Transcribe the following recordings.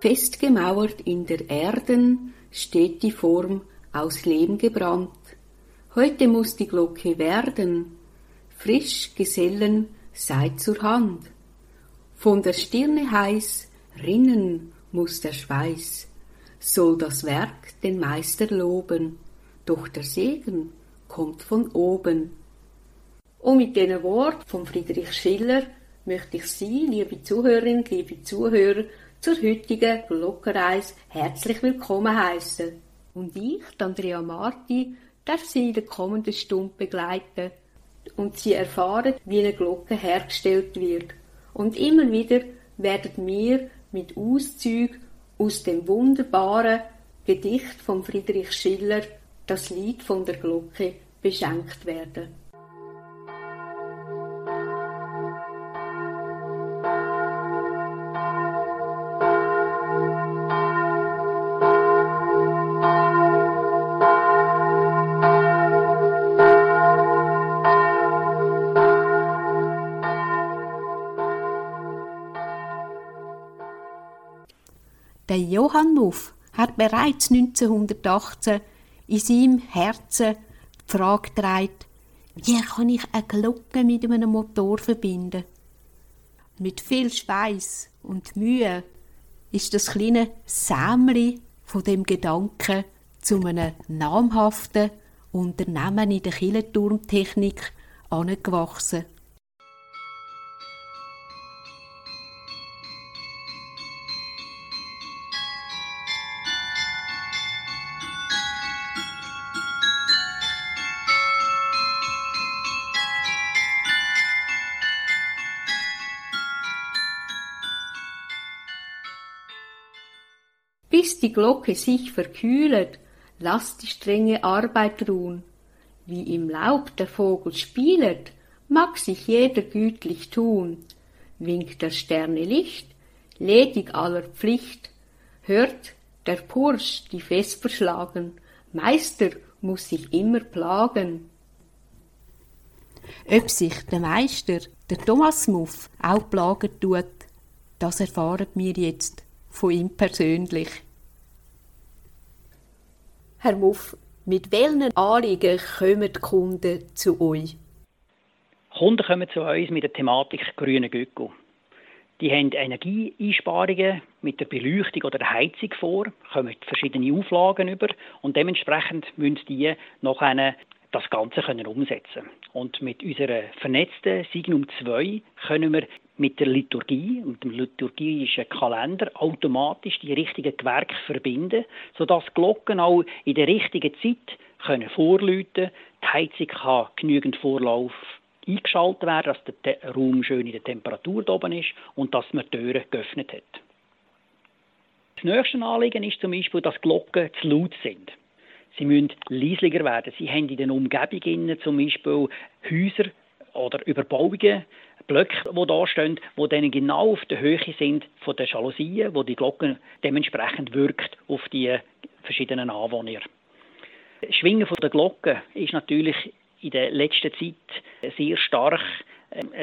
Festgemauert in der Erden steht die Form aus Lehm gebrannt. Heute muss die Glocke werden, frisch Gesellen seid zur Hand. Von der Stirne heiß rinnen muss der Schweiß, soll das Werk den Meister loben, doch der Segen kommt von oben. Und mit diesen Worten von Friedrich Schiller möchte ich Sie, liebe Zuhörerinnen, liebe Zuhörer, zur heutigen Glockenreise herzlich willkommen heißen. Und ich, Andrea Marti, darf Sie in der kommenden Stunde begleiten und Sie erfahren, wie eine Glocke hergestellt wird. Und immer wieder werden wir mit Auszügen aus dem wunderbaren Gedicht von Friedrich Schiller, das Lied von der Glocke, beschenkt werden. Der Johann Nuff hat bereits 1918 in seinem Herzen die Frage getragen, wie kann ich eine Glocke mit einem Motor verbinden? Mit viel Schweiß und Mühe ist das kleine Sämli von dem Gedanken zu einem namhaften Unternehmen in der Killenturmtechnik angewachsen. Die Glocke sich verkühlet, lass die strenge Arbeit ruhn. Wie im Laub der Vogel spielet, mag sich jeder gütlich tun. Winkt das Sterne Licht, ledig aller Pflicht, hört der Pursch die Vesper schlagen, Meister muss sich immer plagen. Ob sich der Meister, der Thomas Muff, auch plagen tut, das erfahren wir jetzt von ihm persönlich. Herr Muff, mit welchen Anliegen kommen die Kunden zu euch? Kunden kommen zu uns mit der Thematik grüne Göcko. Die haben Energieeinsparungen mit der Beleuchtung oder der Heizung vor, kommen verschiedene Auflagen über und dementsprechend müssen die eine das Ganze können umsetzen Und mit unserer vernetzten Signum 2 können wir mit der Liturgie und dem liturgischen Kalender automatisch die richtigen Gewerke verbinden, sodass die Glocken auch in der richtigen Zeit können vorläuten. Die Heizung kann genügend Vorlauf eingeschaltet werden, dass der Raum schön in der Temperatur oben ist und dass man die Türen geöffnet hat. Das nächste Anliegen ist zum Beispiel, dass Glocken zu laut sind. Sie müssen leislicher werden. Sie haben in den Umgebungen zum Beispiel Häuser oder Überbauungen, Blöcke, die da stehen, die dann genau auf der Höhe sind von den Jalousien, wo die Glocken dementsprechend wirkt auf die verschiedenen Anwohner. Das Schwingen der Glocken ist natürlich in der letzten Zeit sehr stark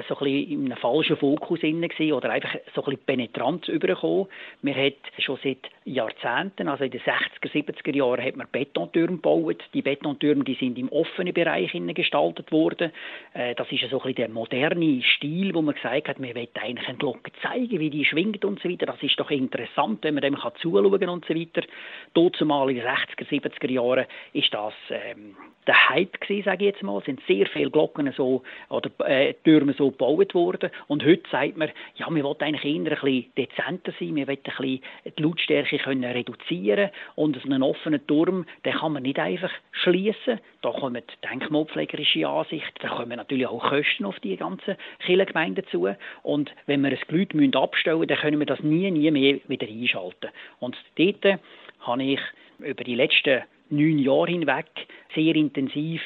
so ein bisschen in einem falschen Fokus gewesen, oder einfach so ein bisschen penetrant übergekommen. Man hat schon seit Jahrzehnten, also in den 60er, 70er Jahren, hat man Betontürme gebaut. Die Betontürme, die sind im offenen Bereich gestaltet worden. Äh, das ist so ein bisschen der moderne Stil, wo man gesagt hat, man will eigentlich eine Glocke zeigen, wie die schwingt und so weiter. Das ist doch interessant, wenn man dem kann zuschauen und so weiter. Dort zumal in den 60er, 70er Jahren ist das ähm, der Hype gewesen, sage ich jetzt mal. Es sind sehr viele Glocken so, oder äh, Türme so gebaut worden. Und heute sagt man, ja, wir wollen eigentlich eher ein bisschen dezenter sein, wir wollen ein bisschen die Lautstärke können reduzieren und einen offenen Turm, den kann man nicht einfach schließen. Da kommen denkmalpflegerische Ansichten, da kommen natürlich auch Kosten auf die ganzen Kirchengemeinden zu. Und wenn wir ein Glüt abstellen müssen, dann können wir das nie, nie mehr wieder einschalten. Und dort habe ich über die letzten neun Jahre hinweg sehr intensiv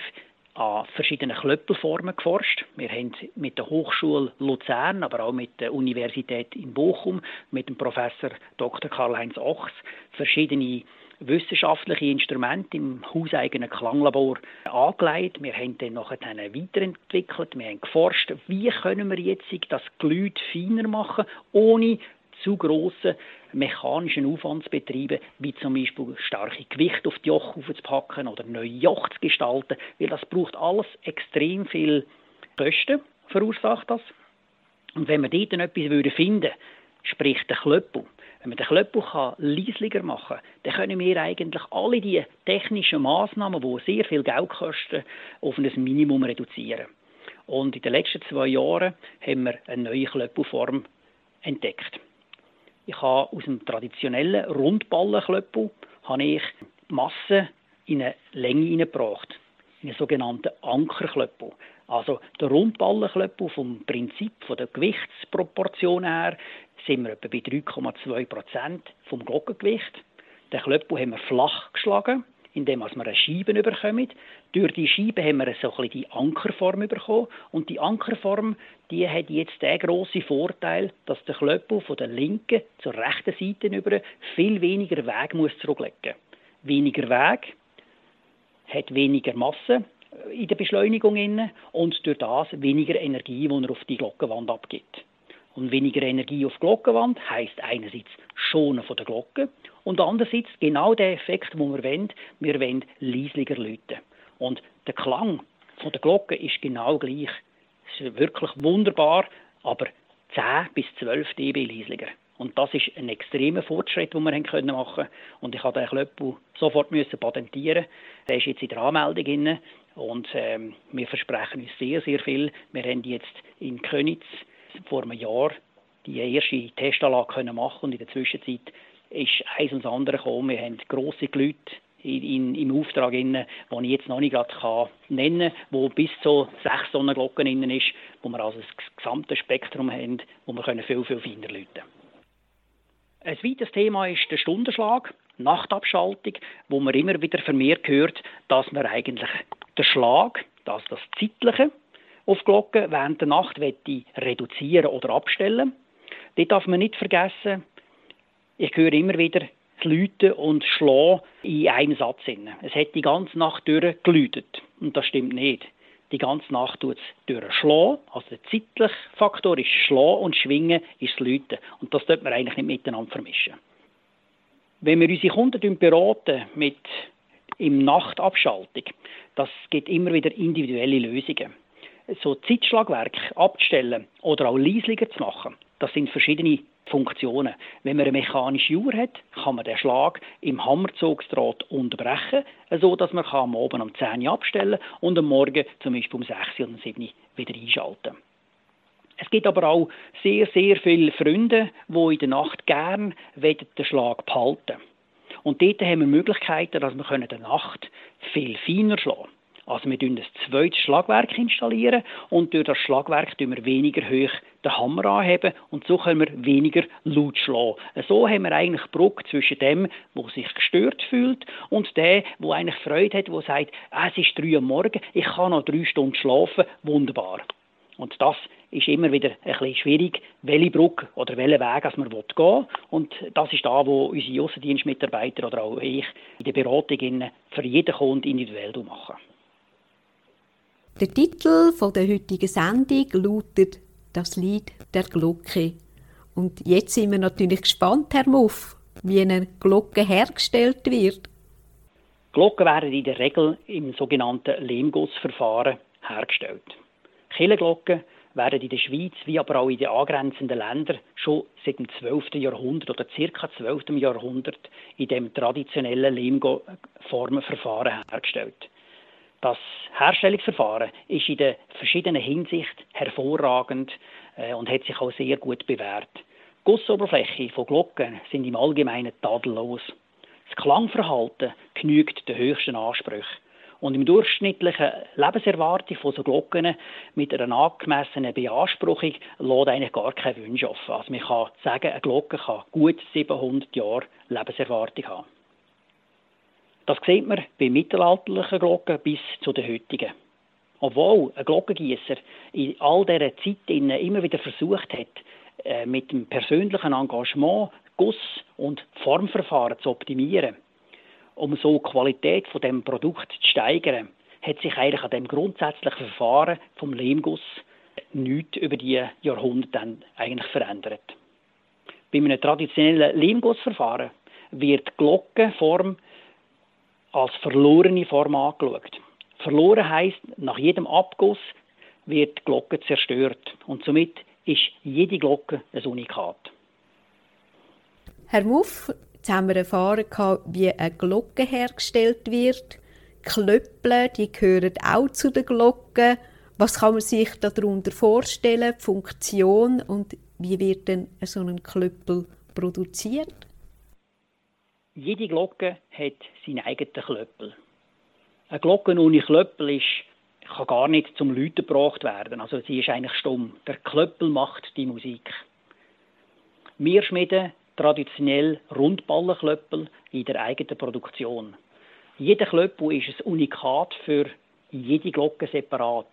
an verschiedenen Klöppelformen geforscht. Wir haben mit der Hochschule Luzern, aber auch mit der Universität in Bochum, mit dem Professor Dr. Karl-Heinz Ochs verschiedene wissenschaftliche Instrumente im hauseigenen Klanglabor angelegt. Wir haben dann nachher weiterentwickelt. Wir haben geforscht, wie können wir jetzt das Glüt feiner machen, ohne zu grossen mechanischen Aufwandsbetrieben, wie zum Beispiel starke Gewichte auf die Joch aufzupacken oder neue Joch zu gestalten, weil das braucht alles extrem viel Kosten, verursacht das. Und wenn wir dort etwas finden würden, sprich den Klöppel, wenn man den Klöppel leislicher machen kann, dann können wir eigentlich alle die technischen Maßnahmen, die sehr viel Geld kosten, auf ein Minimum reduzieren. Und in den letzten zwei Jahren haben wir eine neue Klöppelform entdeckt. Ich habe aus dem traditionellen Rundballenklöppel habe ich Masse in eine Länge hineingebracht, in einen sogenannten Ankerklöppel. Also der Rundballenklöppel vom Prinzip von der Gewichtsproportion her sind wir etwa bei 3,2 Prozent vom Glockengewicht. Den Klöppel haben wir flach geschlagen, indem wir eine Scheibe bekommen. Durch die Scheibe haben wir so ein die Ankerform bekommen. Und die Ankerform, die hat jetzt den grossen Vorteil, dass der Klöppel von der linken zur rechten Seite über viel weniger Weg muss zurücklegen muss. Weniger Weg hat weniger Masse in der Beschleunigung und durch das weniger Energie, die er auf die Glockenwand abgibt. Und weniger Energie auf die Glockenwand heisst einerseits Schonen von der Glocke und andererseits genau der Effekt, den wir wollen. Wir wollen leislicher läuten. Und der Klang von der Glocke ist genau gleich. Es ist wirklich wunderbar, aber 10 bis 12 dB leislicher. Und das ist ein extremer Fortschritt, den wir machen können. Und ich habe den Klöppel sofort müssen patentieren. Der ist jetzt in der Anmeldung drin. Und ähm, wir versprechen uns sehr, sehr viel. Wir haben jetzt in Könitz vor einem Jahr die erste Testanlage können machen und in der Zwischenzeit ist eins das andere gekommen. Wir haben grosse Leute in, in, im Auftrag, die ich jetzt noch nicht gerade nennen kann, wo bis zu sechs Sonnenglocken innen ist, wo wir also das gesamte Spektrum haben, wo wir können viel, viel feiner läuten Ein weiteres Thema ist der Stundenschlag, Nachtabschaltung, wo man immer wieder vermehrt hört, dass man eigentlich den Schlag, das, das Zeitliche, auf Glocken während der Nacht reduzieren oder abstellen. Dort darf man nicht vergessen, ich höre immer wieder Läuten und Schlagen in einem Satz. Es hat die ganze Nacht durchgeläutet. Und das stimmt nicht. Die ganze Nacht tut es durchschlagen. Also der zeitliche Faktor ist Schlagen und Schwingen ist Läuten. Und das sollte man eigentlich nicht miteinander vermischen. Wenn wir unsere Kunden beraten mit im Nachtabschaltung, das gibt immer wieder individuelle Lösungen so Zeitschlagwerk abzustellen oder auch leislicher zu machen, das sind verschiedene Funktionen. Wenn man eine mechanische Uhr hat, kann man den Schlag im Hammerzugsdraht unterbrechen, so dass man am Abend um 10 Uhr abstellen und am Morgen zum Beispiel um 6 Uhr oder 7 Uhr wieder einschalten. Es gibt aber auch sehr, sehr viele Freunde, die in der Nacht gern den Schlag behalten Und dort haben wir Möglichkeiten, dass wir in der Nacht viel feiner schlagen können. Also wir installieren ein zweites Schlagwerk installieren und durch das Schlagwerk tun wir weniger hoch den Hammer anheben und so können wir weniger laut schlagen. So haben wir eigentlich Brücke zwischen dem, der sich gestört fühlt und dem, der eigentlich Freude hat, der sagt, ah, es ist drei Uhr morgen, ich kann noch drei Stunden schlafen, wunderbar. Und das ist immer wieder ein bisschen schwierig, welche Brücke oder welchen Weg man gehen will. Und das ist da, wo unsere Aussendienstmitarbeiter oder auch ich in der Beratung für jeden Kunden individuell machen. Der Titel von der heutigen Sendung lautet Das Lied der Glocke. Und jetzt sind wir natürlich gespannt, Herr Muff, wie eine Glocke hergestellt wird. Glocken werden in der Regel im sogenannten Lehmgussverfahren hergestellt. Killenglocken werden in der Schweiz wie aber auch in den angrenzenden Ländern schon seit dem 12. Jahrhundert oder ca. 12. Jahrhundert in dem traditionellen Lehmformenverfahren hergestellt. Das Herstellungsverfahren ist in der verschiedenen Hinsicht hervorragend äh, und hat sich auch sehr gut bewährt. Die Gussoberfläche von Glocken sind im Allgemeinen tadellos. Das Klangverhalten genügt den höchsten Ansprüchen. Und im durchschnittlichen Lebenserwartung von so Glocken mit einer angemessenen Beanspruchung lässt eigentlich gar keine Wünsche offen. Also man kann sagen, eine Glocke kann gut 700 Jahre Lebenserwartung haben. Das sieht man bei mittelalterlichen Glocken bis zu den heutigen. Obwohl ein Glockengießer in all dieser Zeit immer wieder versucht hat, äh, mit dem persönlichen Engagement Guss- und Formverfahren zu optimieren, um so die Qualität von dem Produkt zu steigern, hat sich eigentlich an dem grundsätzlichen Verfahren vom Lehmguss nichts über die Jahrhunderte eigentlich verändert. Bei einem traditionellen Leimgussverfahren wird die Glockenform als verlorene Form angeschaut. Verloren heißt, nach jedem Abguss wird die Glocke zerstört und somit ist jede Glocke ein Unikat. Herr Muff, jetzt haben wir erfahren, wie eine Glocke hergestellt wird. Klöppel, die gehören auch zu den Glocken. Was kann man sich darunter vorstellen, die Funktion und wie wird denn so ein Klöppel produziert? Jede Glocke hat seinen eigenen Klöppel. Eine Glocke ohne Klöppel ist, kann gar nicht zum Läuten gebracht werden. Also sie ist eigentlich stumm. Der Klöppel macht die Musik. Wir schmieden traditionell Rundballenklöppel in der eigenen Produktion. Jeder Klöppel ist ein Unikat für jede Glocke separat.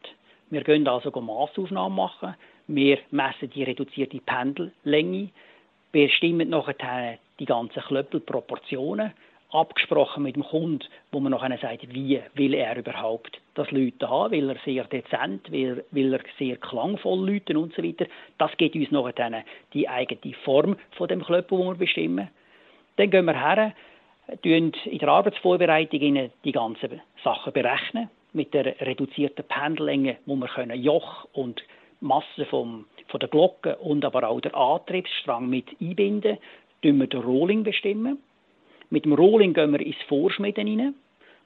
Wir können also Massaufnahmen machen. Wir messen die reduzierte Pendellänge, bestimmen nachher die ganzen Klöppelproportionen, abgesprochen mit dem Kunden, wo man nachher sagt, wie will er überhaupt das Läuten haben, will er sehr dezent, will, will er sehr klangvoll läuten und so weiter. Das gibt uns nachher die eigene Form von dem Klöppel, wo wir bestimmen. Dann gehen wir her, in der Arbeitsvorbereitung die ganzen Sachen berechnen, mit der reduzierten Pendellänge, wo wir können Joch und Masse vom, von der Glocke und aber auch der Antriebsstrang mit einbinden bestimmen wir den Rolling. Bestimmen. Mit dem Rolling gehen wir ins Vorschmieden rein.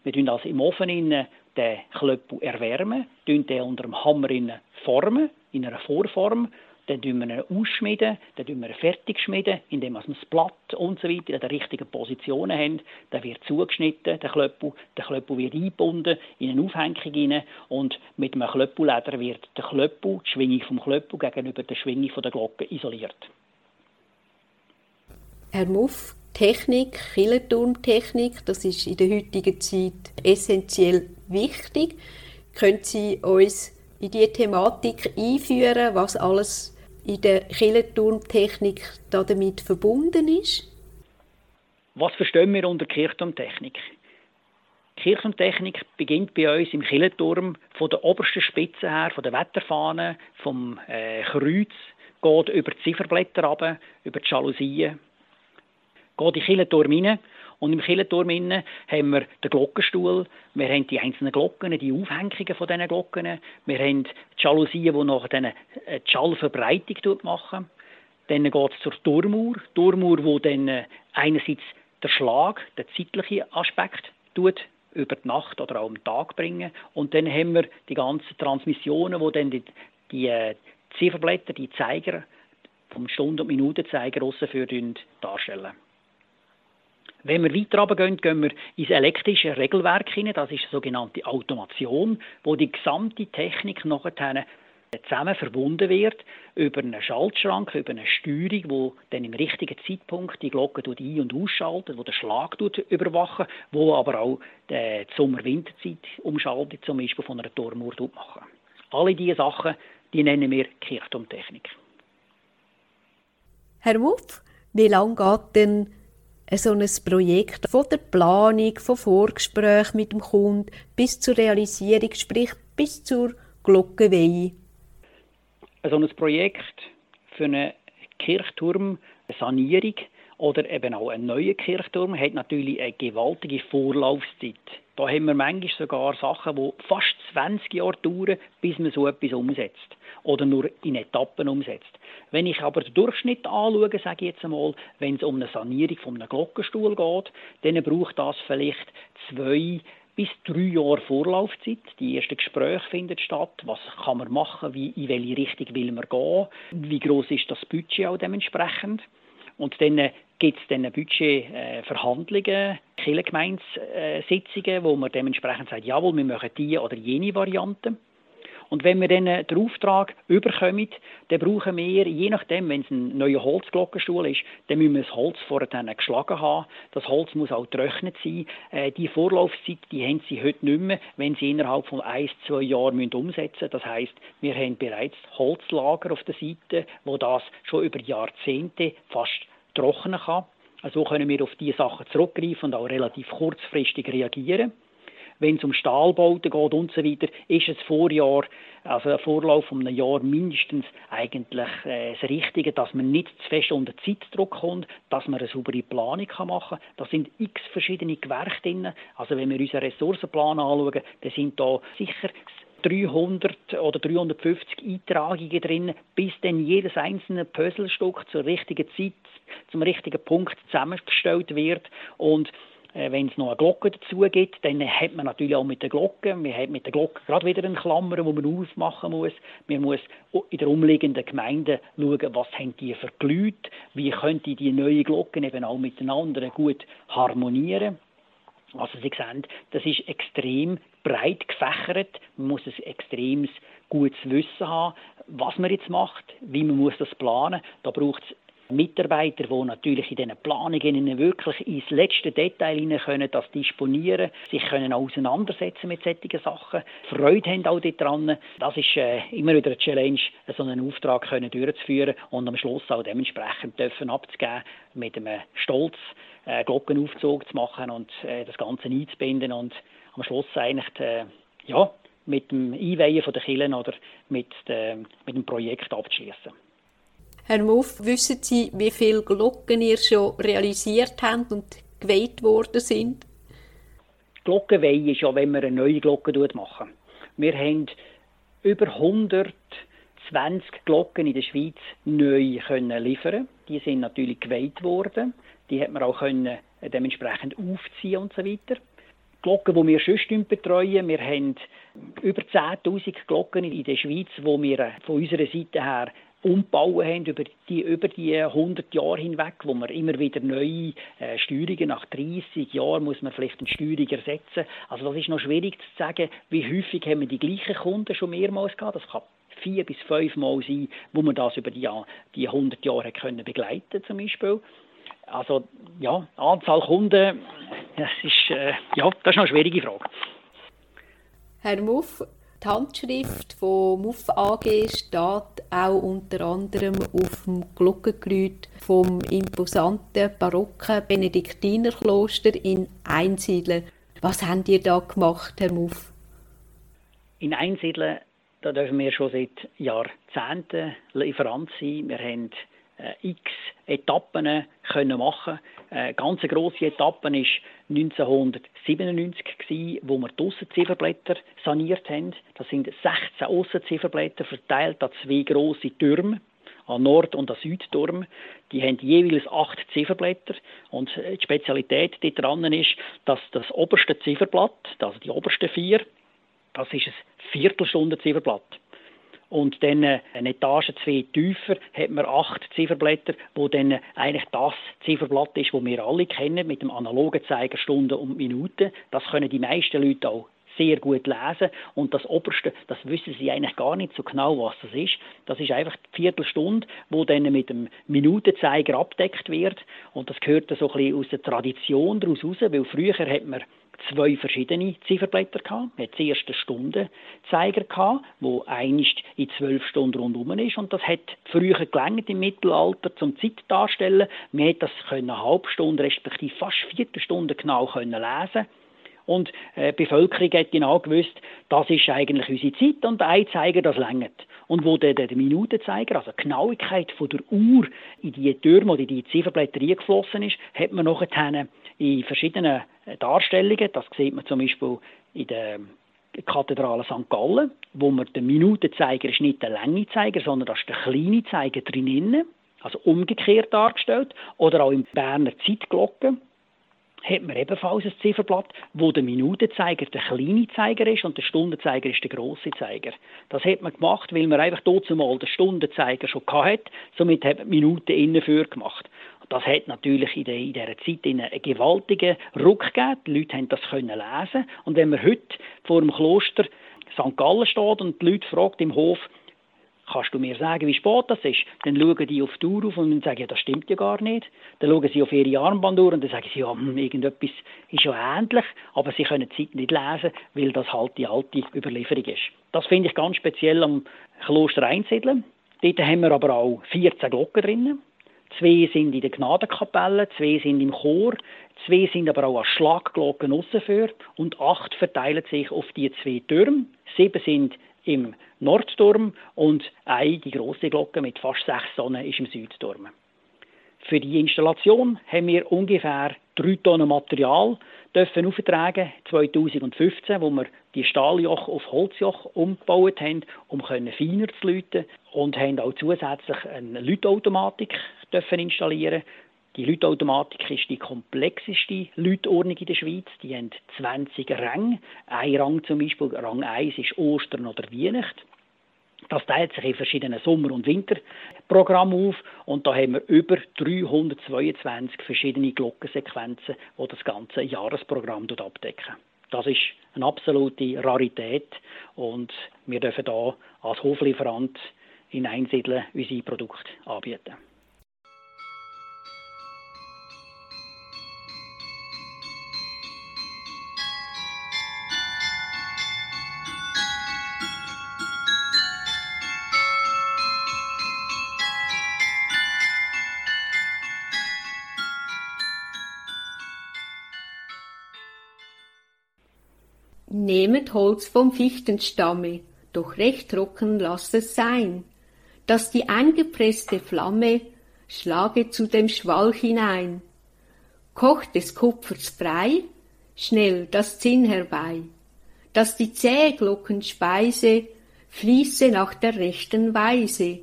Wir tun also im Ofen den Klöppel erwärmen, tun den unter dem Hammer formen, in einer Vorform. Dann tun wir ihn ausschmieden, dann tun wir ihn fertig schmieden, indem wir das Blatt und so weiter in den richtigen Positionen haben. Dann wird zugeschnitten, der Klöppel. Der Klöppel wird eingebunden in eine Aufhängung rein und mit einem Klöppelleder wird der Klöppel, die Schwingung vom Klöppel gegenüber der Schwingung der Glocke isoliert. Herr Muff, Technik, Killenturmtechnik, das ist in der heutigen Zeit essentiell wichtig. Können Sie uns in diese Thematik einführen, was alles in der Killenturmtechnik damit verbunden ist? Was verstehen wir unter Kirchturmtechnik? Kirchturmtechnik beginnt bei uns im Kirchenturm von der obersten Spitze her, von der Wetterfahne, vom äh, Kreuz, geht über die Zifferblätter runter, über die Jalousien, geht in den Kirchenturm rein. Und im Kirchenturm haben wir den Glockenstuhl, wir haben die einzelnen Glocken, die Aufhängungen von diesen Glocken, wir haben die Jalousien, die nachher äh, die Schallverbreitung machen. Dann geht es zur Turmuhr, Turmuhr, wo dann äh, einerseits der Schlag, der zeitliche Aspekt tut, über die Nacht oder auch am Tag bringen. Und dann haben wir die ganzen Transmissionen, wo dann die, die äh, Zifferblätter, die Zeiger vom Stunden- und Minutenzeiger für darstellen. Wenn wir weiter runtergehen, gehen wir ins elektrische Regelwerk hinein. Das ist eine sogenannte Automation, wo die gesamte Technik nachher zusammen verbunden wird über einen Schaltschrank, über eine Steuerung, wo dann im richtigen Zeitpunkt die Glocke ein- und ausschaltet, wo der Schlag überwachen, wo aber auch die Sommer-Winterzeit umschaltet, zum Beispiel von einer Turmuhr machen. Alle diese Sachen, die nennen wir Kirchturmtechnik. Herr Wuff, wie lange geht denn so ein Projekt von der Planung, von Vorgesprächen mit dem Kunden bis zur Realisierung, sprich bis zur Glockenweihe? So ein Projekt für eine Kirchturmsanierung oder eben auch einen neuen Kirchturm hat natürlich eine gewaltige Vorlaufzeit. Da haben wir manchmal sogar Sachen, die fast 20 Jahre dauern, bis man so etwas umsetzt oder nur in Etappen umsetzt. Wenn ich aber den Durchschnitt anschaue, sage ich jetzt einmal, wenn es um eine Sanierung von einem Glockenstuhl geht, dann braucht das vielleicht zwei bis drei Jahre Vorlaufzeit. Die ersten Gespräche finden statt. Was kann man machen? Wie, in welche Richtung will man gehen? Wie groß ist das Budget auch dementsprechend? Und dann gibt es dann Budgetverhandlungen, äh, Kirchengemeindesitzungen, wo man dementsprechend sagt, jawohl, wir machen die oder jene Variante. Und wenn wir dann den Auftrag überkommen, dann brauchen wir, je nachdem, wenn es ein neuer Holzglockenstuhl ist, dann müssen wir das Holz vorher geschlagen haben. Das Holz muss auch getrocknet sein. Äh, die Vorlaufzeit, die haben sie heute nicht mehr, wenn sie innerhalb von ein, zwei Jahren müssen umsetzen müssen. Das heißt, wir haben bereits Holzlager auf der Seite, wo das schon über Jahrzehnte fast trocknen kann. Also können wir auf diese Sachen zurückgreifen und auch relativ kurzfristig reagieren. wenn es um Stahlbauten geht und so weiter, ist es Vorjahr, also ein Vorlauf von einem Jahr mindestens eigentlich äh, das Richtige, dass man nicht zu fest unter Zeitdruck kommt, dass man eine saubere Planung kann machen kann. Da sind x verschiedene Gewerke drin. Also wenn wir unseren Ressourcenplan anschauen, dann sind da sicher 300 oder 350 Eintragungen drin, bis dann jedes einzelne Puzzlestück zur richtigen Zeit, zum richtigen Punkt zusammengestellt wird und äh, wenn es noch eine Glocke dazu gibt, dann hat man natürlich auch mit der Glocke, man hat mit der Glocke gerade wieder eine Klammer, die man aufmachen muss. Man muss in der umliegenden Gemeinde schauen, was haben die für Leute, wie könnte die neuen Glocken eben auch miteinander gut harmonieren. Also Sie sehen, das ist extrem breit gefächert. Man muss ein extremes gutes Wissen haben, was man jetzt macht, wie man muss das planen. Da braucht es Mitarbeiter, die natürlich in diesen Planungen wirklich ins letzte Detail hinein können, das disponieren, sich können auseinandersetzen mit solchen Sachen, Freude haben auch daran. Das ist äh, immer wieder eine Challenge, so einen Auftrag können durchzuführen und am Schluss auch dementsprechend dürfen abzugeben, mit einem Stolz äh, Glockenaufzug zu machen und äh, das Ganze einzubinden und am Schluss eigentlich äh, ja, mit dem Einweihen der Kirchen oder mit, de, mit dem Projekt abzuschließen. Herr Muff, wissen Sie, wie viele Glocken ihr schon realisiert habt und geweiht worden sind? Glockenweihe ist ja, wenn wir eine neue Glocke machen. Wir haben über 120 Glocken in der Schweiz neu können liefern. Die sind natürlich geweiht worden. Die hat man auch können dementsprechend aufziehen und so weiter. Glocken, die wir sonst betreuen. Wir haben über 10.000 Glocken in der Schweiz, die wir von unserer Seite her umbauen haben über die, über die 100 Jahre hinweg, wo man immer wieder neue äh, Steuerungen, nach 30 Jahren muss man vielleicht eine Steuerung ersetzen. Also das ist noch schwierig zu sagen, wie häufig haben wir die gleichen Kunden schon mehrmals gehabt. Das kann vier bis fünf Mal sein, wo man das über die, die 100 Jahre können begleiten zum Beispiel. Also ja, Anzahl Kunden, das ist, äh, ja, das ist eine schwierige Frage. Herr Muff, die Handschrift von Muff AG steht auch unter anderem auf dem Glockengeläut vom imposanten barocken Benediktinerkloster in Einsiedeln. Was habt ihr da gemacht, Herr Muff? In Einsiedeln da dürfen wir schon seit Jahrzehnten Lieferant sein. Wir haben x Etappen können machen. Äh, ganz große Etappe ist 1997 gewesen, wo wir die Aussenzifferblätter saniert haben. Das sind 16 Aussenzifferblätter verteilt an zwei große Türme an Nord- und an Südturm. Die haben jeweils acht Zifferblätter. Und die Spezialität daran ist, dass das oberste Zifferblatt, also die obersten vier, das ist ein Viertelstunde-Zifferblatt. Und dann äh, eine Etage zwei tiefer hat man acht Zifferblätter, wo dann eigentlich das Zifferblatt ist, wo wir alle kennen, mit dem analogen Zeiger Stunden und Minuten. Das können die meisten Leute auch sehr gut lesen. Und das Oberste, das wissen sie eigentlich gar nicht so genau, was das ist. Das ist einfach die Viertelstunde, wo dann mit dem Minutenzeiger abdeckt wird. Und das gehört so ein bisschen aus der Tradition daraus raus, weil früher hat man zwei verschiedene Zifferblätter gehabt. Man hat zuerst einen Stundenzeiger gehabt, wo einst in zwölf Stunden rundum ist und das hat früher gelangt im Mittelalter zum Zeit darstellen. Man hat das können eine halbe Stunde respektive fast Viertelstunde genau können lesen. Und äh, die Bevölkerung hat genau gewusst, das ist eigentlich unsere Zeit und der Einzeiger, das längert. Und wo der, der Minutenzeiger, also die Genauigkeit von der Uhr in die Türme oder in die Zifferblätter eingeflossen ist, hat man nachher in verschiedenen Darstellungen. Das sieht man zum Beispiel in der Kathedrale St. Gallen, wo man den Minutenzeiger ist nicht der Längezeiger, sondern das ist der kleine Zeiger drinnen, also umgekehrt dargestellt. Oder auch im Berner Zeitglocken hat man ebenfalls ein Zifferblatt, wo der Minutenzeiger der kleine Zeiger ist und der Stundenzeiger ist der große Zeiger. Das hat man gemacht, weil man einfach dort zumal den Stundenzeiger schon hatte. Somit hat man Minuten innen für gemacht. Das hat natürlich in, in dieser Zeit einen gewaltigen Ruck gegeben. Die Leute haben das können lesen. Und wenn man heute vor dem Kloster St. Gallen steht und die Leute fragt im Hof, kannst du mir sagen, wie spät das ist? Dann schauen die auf die Uhr auf und sagen, ja, das stimmt ja gar nicht. Dann schauen sie auf ihre Armbanduhr und dann sagen sie, ja, hm, irgendetwas ist ja ähnlich, aber sie können die Zeit nicht lesen, weil das halt die alte Überlieferung ist. Das finde ich ganz speziell am Kloster Einsiedeln. Dort haben wir aber auch 14 Glocken drinnen. Zwei sind in der Gnadenkapelle, zwei sind im Chor, zwei sind aber auch als Schlagglocken ausgeführt und acht verteilen sich auf die zwei Türme. Sieben sind im Nordturm und eine, die große Glocke mit fast sechs Sonnen, ist im Südturm. Für die Installation haben wir ungefähr drei Tonnen Material dürfen auftragen 2015, wo wir die Stahljoch auf Holzjoch umgebaut haben, um feiner zu läuten und haben auch zusätzlich eine Läutautomatik dürfen installieren. Die Läutautomatik ist die komplexeste Läutordnung in der Schweiz. Die haben 20 Ränge. Ein Rang zum Beispiel, Rang 1 ist Ostern oder Weihnachten. Das teilt sich in verschiedenen Sommer- und Winterprogrammen auf und da haben wir über 322 verschiedene Glockensequenzen, die das ganze Jahresprogramm abdecken. Das ist eine absolute Rarität und wir dürfen da als Hoflieferant in Einsiedeln unsere Produkte anbieten. Nehmet Holz vom Fichtenstamme, doch recht trocken lasst es sein, dass die eingepresste Flamme schlage zu dem Schwall hinein. Kocht des Kupfers frei, schnell das Zinn herbei, dass die zähe Glockenspeise fließe nach der rechten Weise,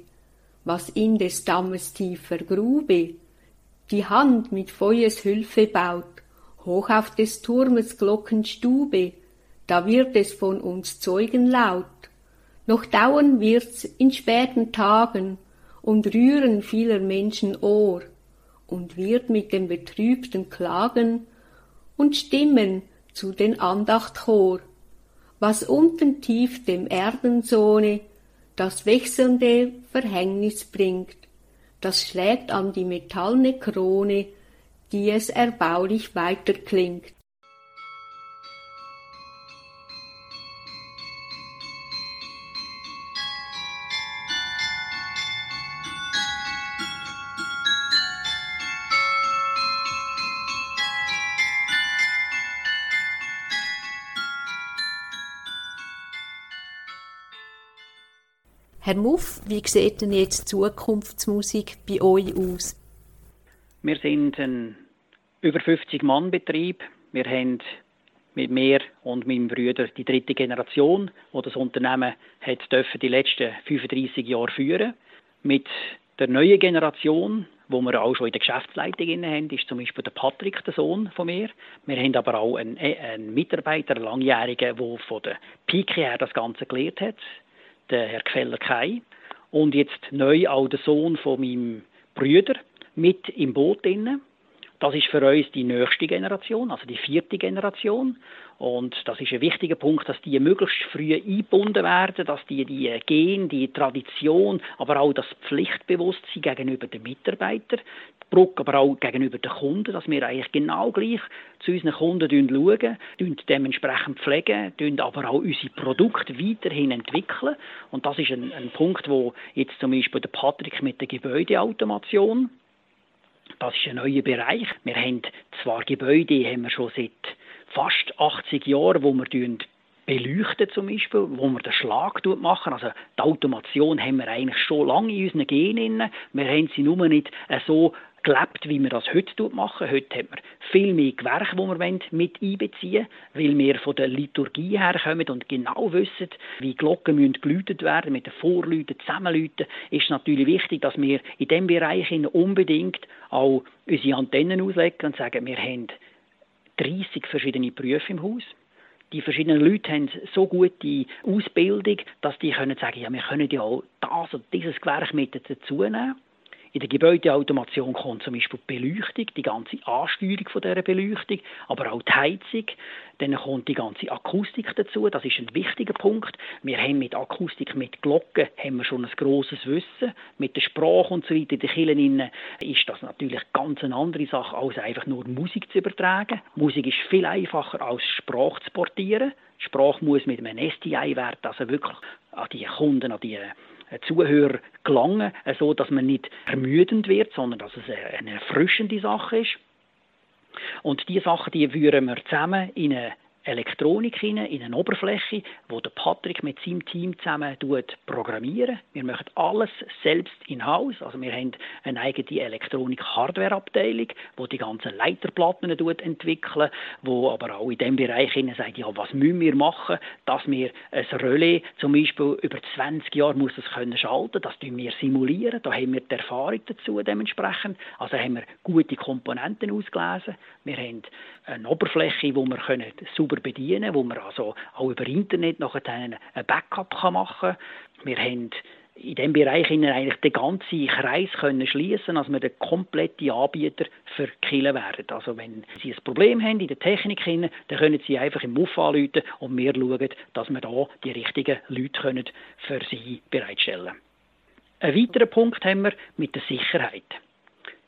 was in des Dammes tiefer Grube die Hand mit Feuers Hülfe baut, hoch auf des Turmes Glockenstube, da wird es von uns Zeugen laut. Noch dauern wird's in späten Tagen und rühren vieler Menschen Ohr und wird mit dem Betrübten klagen und Stimmen zu den Andachtchor, was unten tief dem Erdensohne das wechselnde Verhängnis bringt, das schlägt an die metallne Krone, die es erbaulich weiterklingt. Herr Muff, wie sieht denn jetzt Zukunftsmusik bei euch aus? Wir sind ein über 50 Mann Betrieb. Wir haben mit mir und meinem Bruder die dritte Generation, wo das Unternehmen hat dürfen die letzten 35 Jahre führen. Mit der neuen Generation, wo wir auch schon in der Geschäftsleitung haben, ist zum Beispiel der Patrick, der Sohn von mir. Wir haben aber auch einen, einen Mitarbeiter, einen Langjährigen, der von der Pike her das Ganze gelernt hat der Herr Queller Kai. Und jetzt neu auch der Sohn von meinem Brüder mit im Boot inne. Das ist für uns die nächste Generation, also die vierte Generation. Und das ist ein wichtiger Punkt, dass die möglichst früh eingebunden werden, dass die die Gen, die Tradition, aber auch das Pflichtbewusstsein gegenüber den Mitarbeitern, die Brücke aber auch gegenüber den Kunden, dass wir eigentlich genau gleich zu unseren Kunden schauen, dementsprechend pflegen, aber auch unsere Produkte weiterhin entwickeln. Und das ist ein, ein Punkt, wo jetzt zum Beispiel der Patrick mit der Gebäudeautomation das ist ein neuer Bereich. Wir haben zwar Gebäude, haben wir schon seit fast 80 Jahren, wo wir beleuchten zum Beispiel, wo wir den Schlag machen. Also die Automation haben wir eigentlich schon lange in unseren Genen. Wir haben sie nur nicht so gelebt, wie wir das heute machen. Heute haben wir viel mehr Gewerke, die wir mit einbeziehen wollen, weil wir von der Liturgie herkommen und genau wissen, wie Glocken müssen geläutet werden, mit den Vorläuten, Zusammenläuten, ist natürlich wichtig, dass wir in diesem Bereich unbedingt auch unsere Antennen auslegen und sagen, wir haben 30 verschiedene Berufe im Haus. Die verschiedenen Leute haben so gute Ausbildung, dass die können sagen, ja, wir können ja auch das und dieses Gewerk mit dazu nehmen. In der Gebäudeautomation kommt zum Beispiel die Beleuchtung, die ganze Ansteuerung von dieser Beleuchtung, aber auch die Heizung. Dann kommt die ganze Akustik dazu. Das ist ein wichtiger Punkt. Wir haben mit Akustik, mit Glocken, haben wir schon ein grosses Wissen. Mit der Sprache und so weiter in den Kirchen ist das natürlich ganz eine andere Sache, als einfach nur Musik zu übertragen. Musik ist viel einfacher als Sprache zu portieren. Sprache muss mit einem STI-Wert, also wirklich an die Kunden, an die Zuhörer gelangen, so dass man nicht ermüdend wird, sondern dass es eine erfrischende Sache ist. Und diese Sachen, die führen wir zusammen in eine Elektronik hinein, in eine Oberfläche, wo der Patrick mit seinem Team zusammen programmieren. Wir machen alles selbst in Haus. Also wir haben eine eigene Elektronik-Hardware-Abteilung, wo die ganzen Leiterplatten entwickeln, wo aber auch in dem Bereich hinein sagt, ja, was müssen wir machen, dass wir ein Relais zum Beispiel über 20 Jahre muss es können schalten, das tun wir simulieren. Da haben wir die Erfahrung dazu dementsprechend. Also haben wir gute Komponenten ausgelesen. Wir haben eine Oberfläche, wo wir können sauber bedienen, wo man also auch über Internet nachher ein Backup machen kann. Wir haben in diesem Bereich eigentlich den ganzen Kreis können schließen, als wir der komplette Anbieter für Kille werden. Also wenn Sie ein Problem haben in der Technik, dann können Sie einfach im Muff anrufen und wir schauen, dass wir da die richtigen Leute für Sie bereitstellen können. Ein weiterer Punkt haben wir mit der Sicherheit.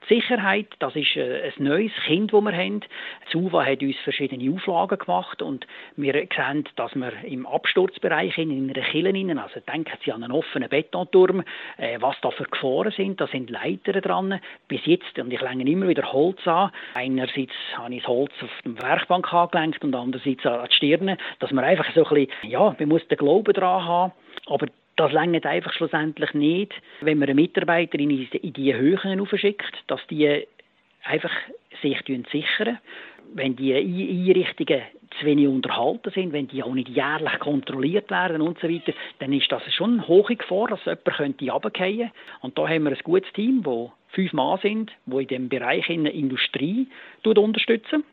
Sicherheit, das ist äh, ein neues Kind, das wir haben. Die SUVA hat uns verschiedene Auflagen gemacht und wir sehen, dass wir im Absturzbereich in einer Kille, also denken Sie an einen offenen Betonturm, äh, was da für Gefahren sind, da sind Leiter dran. Bis jetzt, und ich länge immer wieder Holz an, einerseits habe ich das Holz auf dem Werkbank angelenkt und andererseits an die Stirne, dass man einfach so ein bisschen, ja, man muss den Glauben dran haben, aber das längert einfach schlussendlich nicht, wenn man eine Mitarbeiterin in die Höhen aufschickt, dass die einfach sich sichern. Wenn die Einrichtungen zu wenig unterhalten sind, wenn die auch nicht jährlich kontrolliert werden und so weiter, dann ist das schon eine hohe Gefahr, dass jemand könnte Und da haben wir ein gutes Team, wo fünf Mann sind, wo in dem Bereich in der Industrie unterstützen.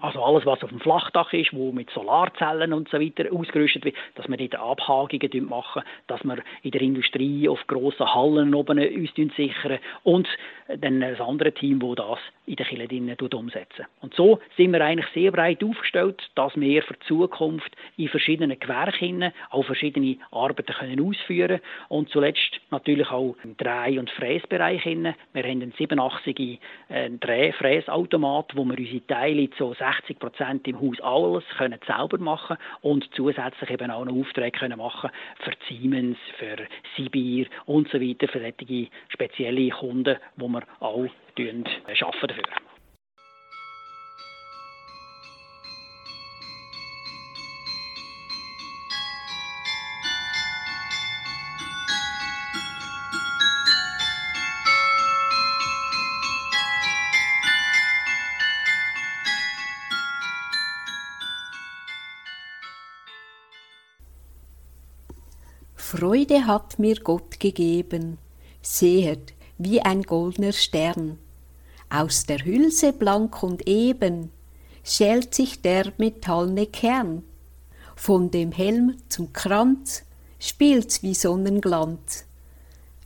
Also alles, was auf dem Flachdach ist, wo mit Solarzellen und so weiter ausgerüstet wird, dass wir dort Abhagungen machen, dass wir in der Industrie auf grossen Hallen oben uns sichern. Und dann das andere Team, wo das in der Kirche umsetzen. Und so sind wir eigentlich sehr breit aufgestellt, dass wir für die Zukunft in verschiedenen Gewerken auch verschiedene Arbeiten können ausführen und zuletzt natürlich auch im Dreh- und Fräsbereich. Wir haben einen 87 äh, Dreh-Fräsautomat, wo wir unsere Teile zu 60 Prozent im Haus alles können selber machen und zusätzlich eben auch noch Aufträge können machen für Siemens, für Sibir und so weiter, für solche spezielle Kunden, wo wir auch arbeiten dafür. Freude hat mir Gott gegeben, sehet, wie ein goldner Stern. Aus der Hülse blank und eben schält sich der metallne Kern. Von dem Helm zum Kranz spielt's wie Sonnenglanz.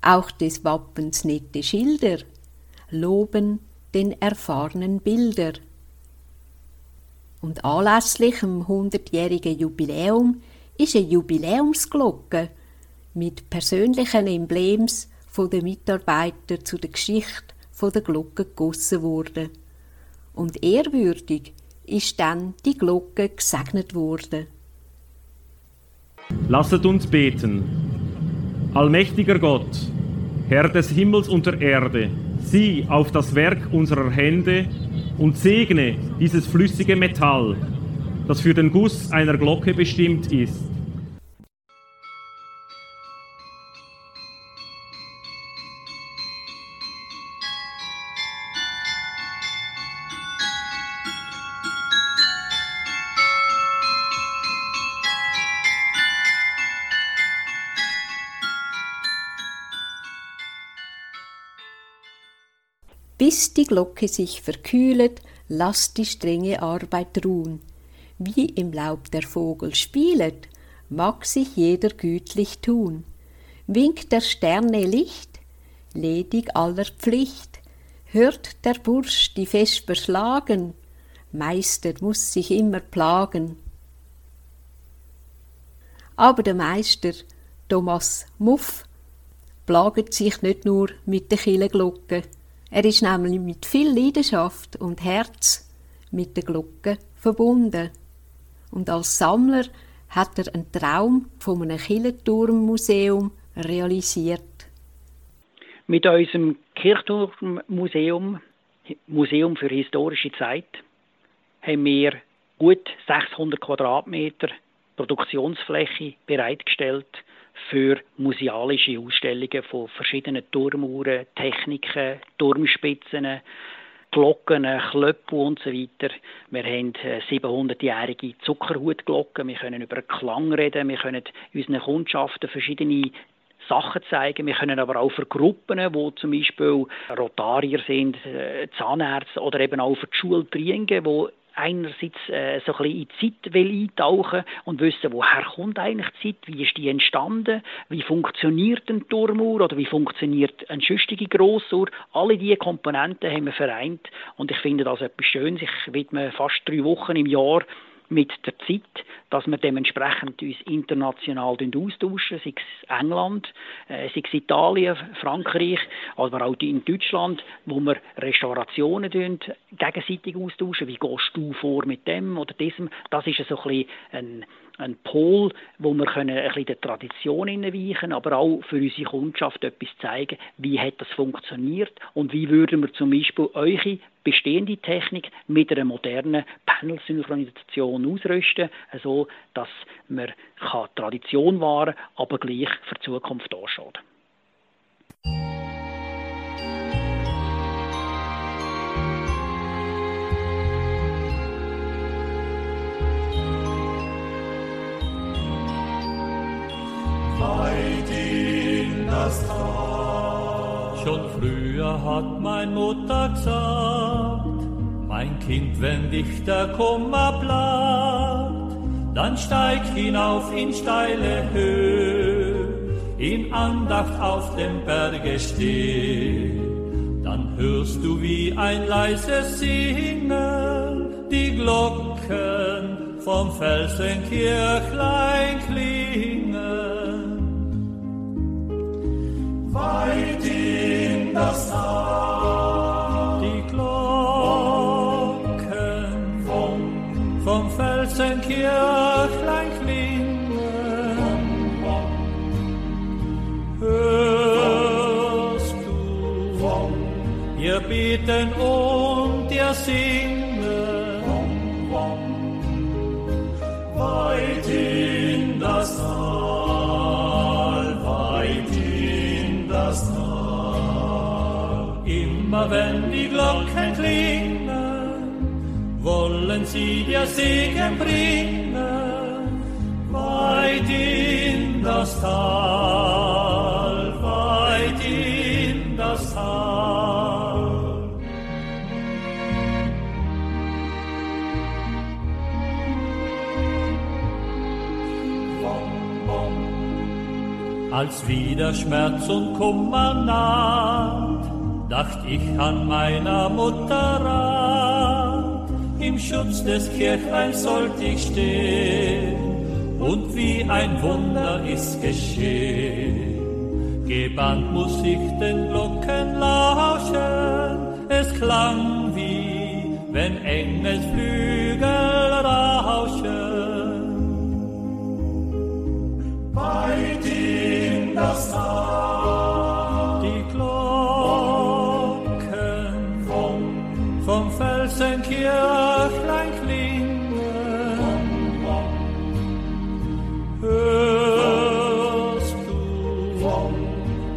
Auch des Wappens nette Schilder loben den erfahrenen Bilder. Und anlässlich dem hundertjährigen Jubiläum ist eine Jubiläumsglocke mit persönlichen Emblems von den Mitarbeitern zu der Geschichte von der Glocke gegossen worden. Und ehrwürdig ist dann die Glocke gesegnet worden. Lasset uns beten. Allmächtiger Gott, Herr des Himmels und der Erde, sieh auf das Werk unserer Hände und segne dieses flüssige Metall, das für den Guss einer Glocke bestimmt ist Bis die Glocke sich verkühlet, lass die strenge Arbeit ruhen. Wie im Laub der Vogel spielet, mag sich jeder gütlich tun. Winkt der Sterne Licht, ledig aller Pflicht, hört der Bursch die Vesper schlagen, Meister muss sich immer plagen. Aber der Meister, Thomas Muff, plaget sich nicht nur mit der Killeglocke, er ist nämlich mit viel Leidenschaft und Herz mit der Glocke verbunden. Und als Sammler hat er einen Traum von einem Killenturmmuseum realisiert? Mit unserem Kirchturmmuseum, Museum für historische Zeit, haben wir gut 600 Quadratmeter Produktionsfläche bereitgestellt für musealische Ausstellungen von verschiedenen Turmuhren, Techniken, Turmspitzen, Glocken, Klöppel und so weiter. Wir haben 700-jährige Zuckerhutglocken. Wir können über Klang reden. Wir können unseren Kundschaften verschiedene Sachen zeigen. Wir können aber auch für Gruppen, wo zum Beispiel Rotarier sind, äh, Zahnärzte oder eben auch für die Schule Triengen, wo einerseits äh, so ein bisschen in die Zeit will eintauchen und wissen, woher kommt eigentlich die Zeit, wie ist die entstanden, wie funktioniert ein Turmuhr oder wie funktioniert eine schüstige Grossuhr. Alle diese Komponenten haben wir vereint und ich finde das etwas Schönes. Ich widme fast drei Wochen im Jahr mit der Zeit, dass wir dementsprechend uns international austauschen, sei es England, äh, sei es Italien, Frankreich, aber auch in Deutschland, wo wir Restaurationen gegenseitig austauschen. Wie gehst du vor mit dem oder diesem? Das ist so ein bisschen ein ein Pol, wo wir können ein bisschen der Tradition hineinweichen, aber auch für unsere Kundschaft etwas zeigen, wie hat das funktioniert und wie würden wir zum Beispiel eure bestehende Technik mit einer modernen Panel-Synchronisation ausrüsten, so dass man Tradition wahren, aber gleich für die Zukunft anschaut. Schon früher hat mein Mutter gesagt, mein Kind, wenn dich der Kummer plagt, dann steig hinauf in steile Höhe, in Andacht auf dem Berge steh. Dann hörst du wie ein leises Singen die Glocken vom Felsenkirchlein klingen weit in das Tal. Die Glocken vom, vom Felsenkirchlein klingen. Hörst du, ihr beten und ihr singen. Glocken klingen, wollen sie dir Segen bringen, weit in das Tal, weit in das Tal. Als wieder Schmerz und Kummer naht, dacht ich an meiner Mutter Rat. Im Schutz des Kirchleins sollt ich stehen, und wie ein Wunder ist geschehen. Gebannt muss ich den Glocken lauschen, es klang wie wenn Engelsflügel rauschen. Weit in das Tal. Vom Felsenkirchlein klingen. Hörst du,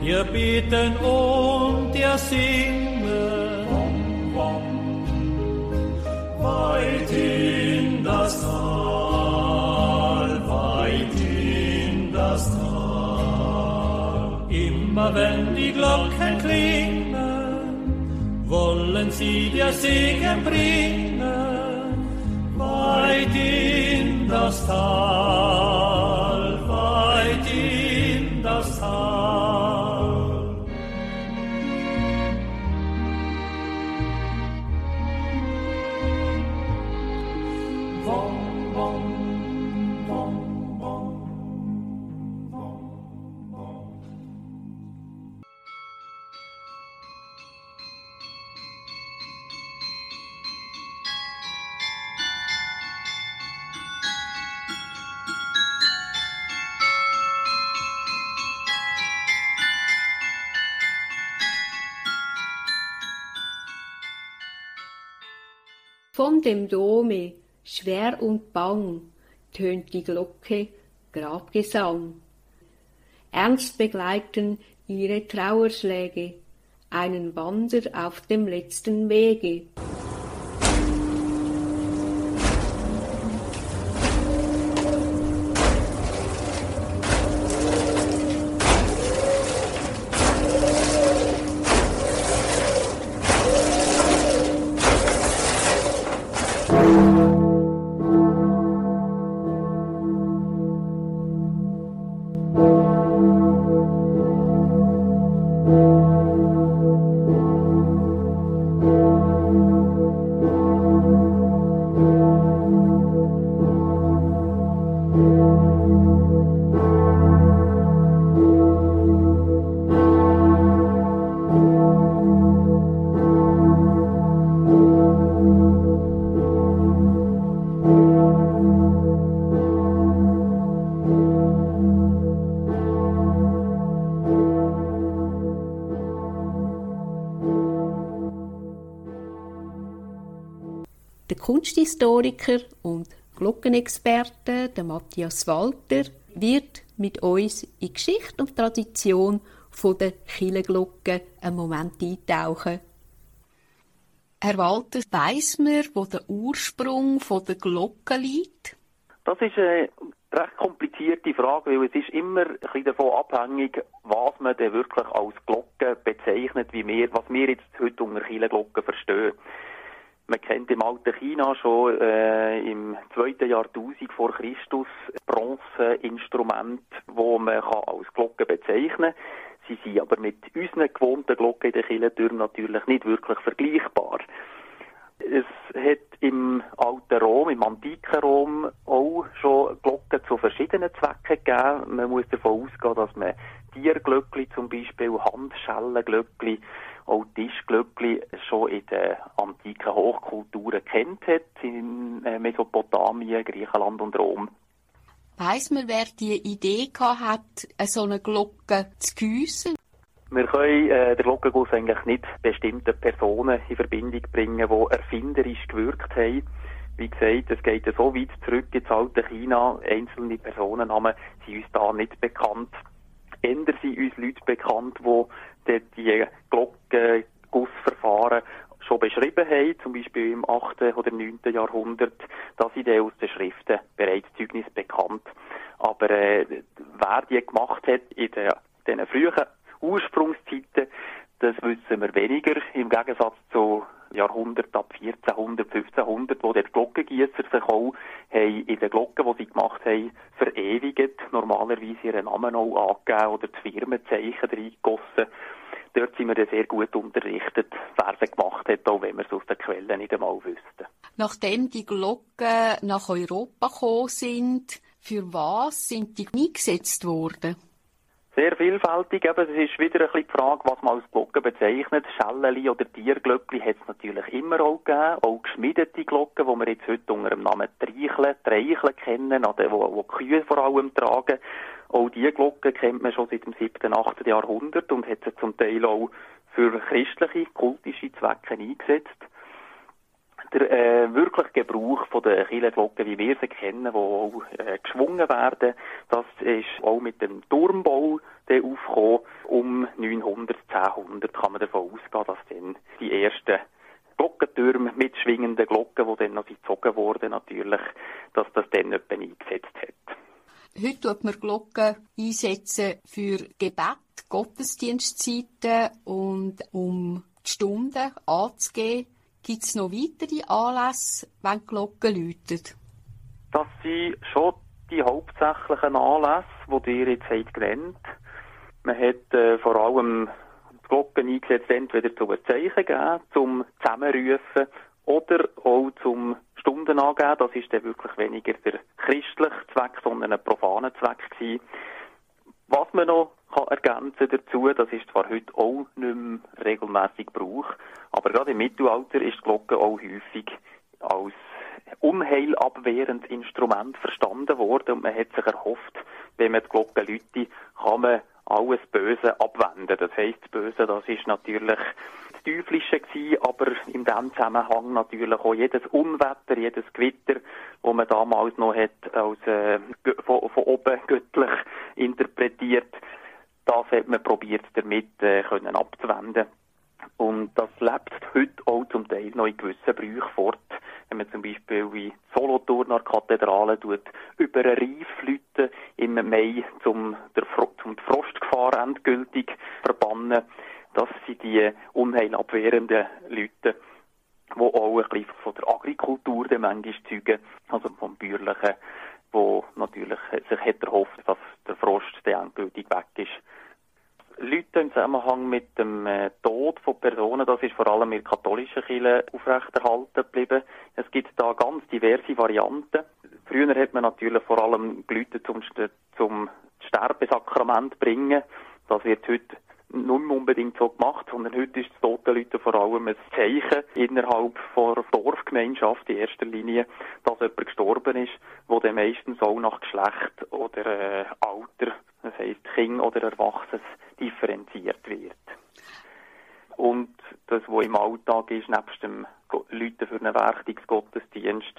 ihr beten und ihr singen. weit in das Tal, weit in das Tal. Immer wenn die Glocken klingen, sie dir Segen bringen, weit in das Tal, dem Dome, schwer und bang, tönt die Glocke Grabgesang. Ernst begleiten ihre Trauerschläge, einen Wander auf dem letzten Wege. Kunsthistoriker und Glockenexperte, der Matthias Walter, wird mit uns in Geschichte und Tradition von der Kirchenglocke einen Moment eintauchen. Herr Walter, weiss man, wo der Ursprung der Glocke liegt? Das ist eine recht komplizierte Frage, weil es ist immer ein bisschen davon abhängig, was man denn wirklich als Glocke bezeichnet, wie wir, was wir jetzt heute unter Kirchenglocken verstehen. Man kennt im alten China schon äh, im zweiten Jahrtausend vor Christus Bronzeinstrumente, wo man kann als Glocke bezeichnen Sie sind aber mit unseren gewohnten Glocken in den Kirchentürmen natürlich nicht wirklich vergleichbar. Es hat im alten Rom, im antiken Rom auch schon Glocken zu verschiedenen Zwecken gegeben. Man muss davon ausgehen, dass man Tierglöckli zum Beispiel, Handschellenglöckli, auch Tischglöckli schon in den antiken Hochkulturen kennt hat, in äh, Mesopotamien, Griechenland und Rom. Weiss man, wer die Idee gehabt hat, so eine Glocke zu giessen? Wir können äh, den Glockenguss eigentlich nicht bestimmten Personen in Verbindung bringen, die erfinderisch gewirkt haben. Wie gesagt, es geht so weit zurück ins alte China. Einzelne Personennamen sind uns da nicht bekannt. Ändern sind uns Leute bekannt, die die Glockengussverfahren schon beschrieben haben, zum Beispiel im 8. oder 9. Jahrhundert, da sind aus den Schriften bereits Zeugnis bekannt. Aber äh, wer die gemacht hat in den, den frühen Ursprungszeiten, das wissen wir weniger, im Gegensatz zu Jahrhundert ab 1400, 1500, wo die Glockengießer sich auch haben in den Glocken, die sie gemacht haben, verewigt, normalerweise ihren Namen auch angegeben oder das Firmenzeichen reingegossen. Dort sind wir dann sehr gut unterrichtet, wer sie gemacht hat, auch wenn wir es aus den Quellen nicht einmal wüssten. Nachdem die Glocken nach Europa gekommen sind, für was sind die eingesetzt worden? Sehr vielfältig, eben, es ist wieder ein bisschen die Frage, was man als Glocken bezeichnet. Schelleli oder Tierglöckli hat es natürlich immer auch gegeben. Auch geschmiedete Glocken, die wir jetzt heute unter dem Namen Treichle, Treichle kennen, oder wo, wo Kühe vor allem tragen. Auch diese Glocken kennt man schon seit dem 7., 8. Jahrhundert und hat sie zum Teil auch für christliche, kultische Zwecke eingesetzt der äh, wirkliche Gebrauch von der Kirchenglocken, wie wir sie kennen, die auch äh, geschwungen werden, das ist auch mit dem Turmbau aufgekommen. Um 900, 1000 kann man davon ausgehen, dass dann die ersten Glockentürme mit schwingenden Glocken, die dann noch gezogen wurden, natürlich, dass das dann jemand eingesetzt hat. Heute tut man Glocken einsetzen für Gebet, Gottesdienstzeiten und um die Stunden anzugeben Gibt es noch weitere Anlässe, wenn die Glocke läutet? Das sind schon die hauptsächlichen Anlässe, die ihr jetzt habt genannt. Man hat äh, vor allem die Glocken eingesetzt, entweder zum Zeichen geben, zum Zusammenrufen oder auch zum Stunden angeben. Das ist dann wirklich weniger der christliche Zweck, sondern ein profaner Zweck gewesen. Was man noch kann ergänzen dazu, das ist zwar heute auch nicht mehr regelmässig Brauch, aber gerade im Mittelalter ist die Glocke auch häufig als unheilabwehrendes Instrument verstanden worden und man hat sich erhofft, wenn man die Glocke läute, kann man alles Böse abwenden. Das heisst, das Böse, das ist natürlich das Teuflische gewesen, aber in dem Zusammenhang natürlich auch jedes Unwetter, jedes Gewitter, wo man damals noch hat als äh, von, von oben göttlich interpretiert, das hat man probiert damit äh, können abzuwenden. Und das lebt heute auch zum Teil noch in gewissen Brüchen fort. Wenn man zum Beispiel wie Solothurner Kathedrale tut, über einen Reif läuten im Mai, zum, der, zum Frostgefahr endgültig verbannen. Das sind die unheilabwehrenden Leute, die auch ein bisschen von der Agrikultur dann manchmal zeugen, also vom Bäuerlichen, wo natürlich sich hätte erhofft, dass der Frost dann endgültig weg ist. Leute im Zusammenhang mit dem äh, Tod von Personen, das ist vor allem in katholischen Kirche aufrechterhalten geblieben. Es gibt da ganz diverse Varianten. Früher hat man natürlich vor allem Leute zum, zum Sterbesakrament bringen. Das wird heute nicht mehr unbedingt so gemacht, sondern heute ist das Totenleute vor allem ein Zeichen innerhalb der Dorfgemeinschaft in erster Linie, dass jemand gestorben ist, wo dann meistens auch nach Geschlecht oder äh, Alter, das heisst Kind oder Erwachsenes, differenziert wird. Und das, was im Alltag ist, nebst dem Leuten für einen Werchtungsgottesdienst,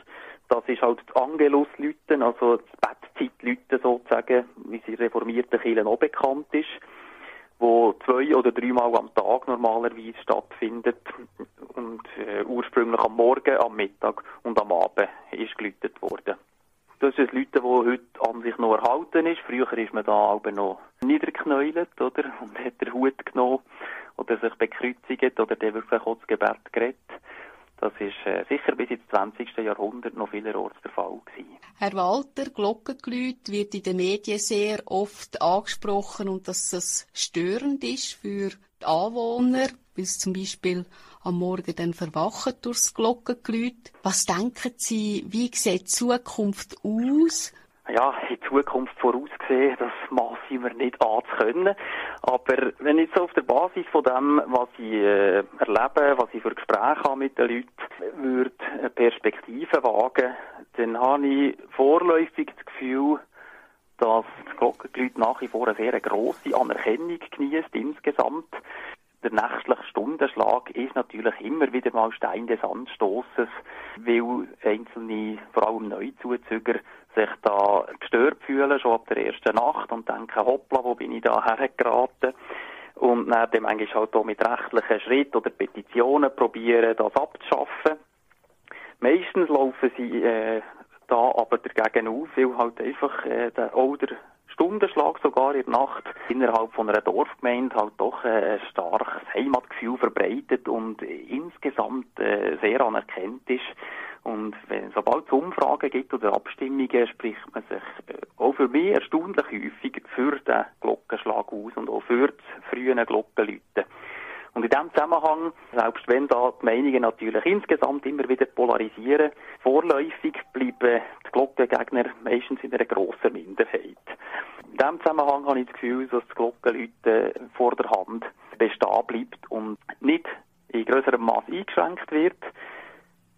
das ist halt das Angelus-Lüten, also das Bettzeit-Lüten sozusagen, wie sie reformierten Kirchen auch bekannt ist wo zwei oder dreimal am Tag normalerweise stattfindet und äh, ursprünglich am Morgen, am Mittag und am Abend ist gelütet worden. Das ist Leute, die heute an sich noch erhalten ist. Früher ist man da aber noch niedergeknäult, oder? Und hat den Hut genommen oder sich bekreuzigt oder der wirklich auch das Gebet geredet. Das ist äh, sicher bis ins 20. Jahrhundert noch vielerorts der Fall gewesen. Herr Walter, Glockengeläut wird in den Medien sehr oft angesprochen und dass das störend ist für die Anwohner, bis zum Beispiel am Morgen dann verwachen durchs Glockengeläut. Was denken Sie, wie sieht die Zukunft aus? Ja, in Zukunft vorausgesehen, das maßen wir nicht anzukönnen. Aber wenn ich so auf der Basis von dem, was ich äh, erlebe, was ich für Gespräche habe mit den Leuten, würde eine Perspektive wagen, dann habe ich vorläufig das Gefühl, dass das Glockengeläut nach wie vor eine sehr grosse Anerkennung genießt insgesamt der nächtliche Stundenschlag ist natürlich immer wieder mal Stein des Anstoßes, weil einzelne, vor allem Neuzuzüger, sich da gestört fühlen, schon ab der ersten Nacht und denken, hoppla, wo bin ich da hergeraten? Und dann dem eigentlich halt auch mit rechtlichen Schritten oder Petitionen probieren, das abzuschaffen. Meistens laufen sie äh, da aber dagegen auf, weil halt einfach äh, der, auch Stundenschlag sogar in der Nacht innerhalb von einer Dorfgemeinde halt doch ein starkes Heimatgefühl verbreitet und insgesamt äh, sehr anerkannt ist. Und wenn, sobald es Umfragen gibt oder Abstimmungen, spricht man sich äh, auch für mich erstaunlich häufig für den Glockenschlag aus und auch für das frühe Glockenläuten. Und in diesem Zusammenhang, selbst wenn da die Meinungen natürlich insgesamt immer wieder polarisieren, vorläufig bleiben die Glockengegner meistens in einer grossen Minderheit. In diesem Zusammenhang habe ich das Gefühl, dass das Glockenläuten vor der Hand bestehen bleibt und nicht in größerem Maß eingeschränkt wird.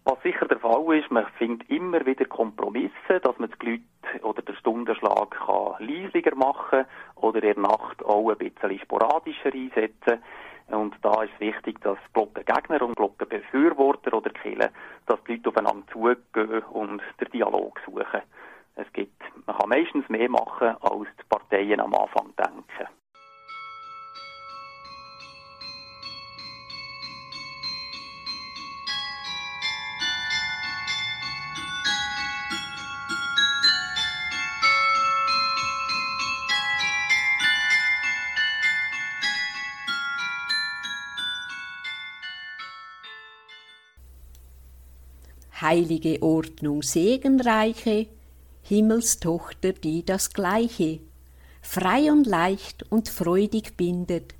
Was sicher der Fall ist, man findet immer wieder Kompromisse, dass man das Glüt oder den Stundenschlag kann leislicher machen oder in der Nacht auch ein bisschen sporadischer einsetzen. Und da ist wichtig, dass Glockengegner und Glockenbefürworter oder Kirchen, dass die Leute aufeinander zugehen und den Dialog suchen. Es gibt, man kann meistens mehr machen, als die Parteien am Anfang denken. Heilige Ordnung segenreiche, Himmelstochter, die das Gleiche, frei und leicht und freudig bindet,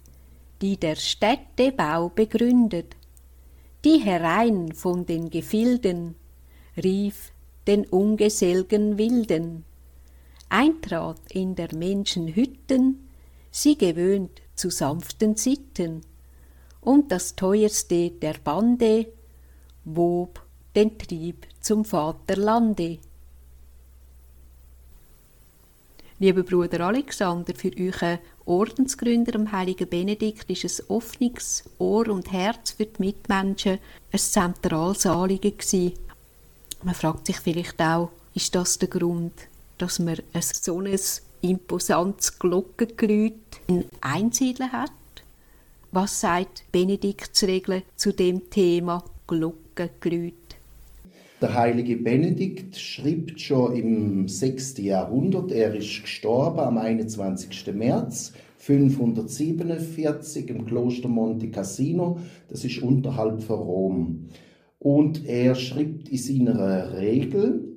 die der Städte Bau begründet, die herein von den Gefilden rief den ungeselgen Wilden, eintrat in der Menschen Hütten, sie gewöhnt zu sanften Sitten, und das teuerste der Bande wob den Trieb zum Vaterlande. Lieber Bruder Alexander, für euren Ordensgründer, dem heiligen Benedikt, ist ein offenes Ohr und Herz für die Mitmenschen ein zentrales Anliegen. Man fragt sich vielleicht auch, ist das der Grund, dass man ein so ein imposantes Glockengeläut in Einsiedeln hat? Was sagt Benediktsregel zu dem Thema Glockengeläut? Der heilige Benedikt schrieb schon im 6. Jahrhundert, er ist gestorben am 21. März 547 im Kloster Monte Cassino, das ist unterhalb von Rom. Und er schrieb in seiner Regel,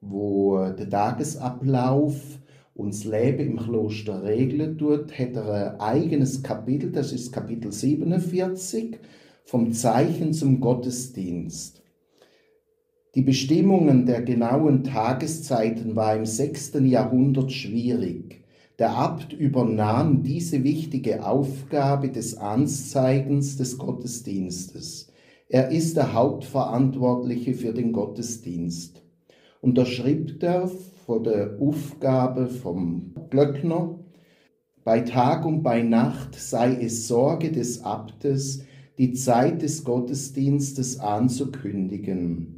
wo der Tagesablauf und das Leben im Kloster regeln tut, hat er ein eigenes Kapitel, das ist Kapitel 47, vom Zeichen zum Gottesdienst. Die Bestimmungen der genauen Tageszeiten war im 6. Jahrhundert schwierig. Der Abt übernahm diese wichtige Aufgabe des Anzeigens des Gottesdienstes. Er ist der Hauptverantwortliche für den Gottesdienst. Und da schrieb er vor der Aufgabe vom Glöckner, bei Tag und bei Nacht sei es Sorge des Abtes, die Zeit des Gottesdienstes anzukündigen.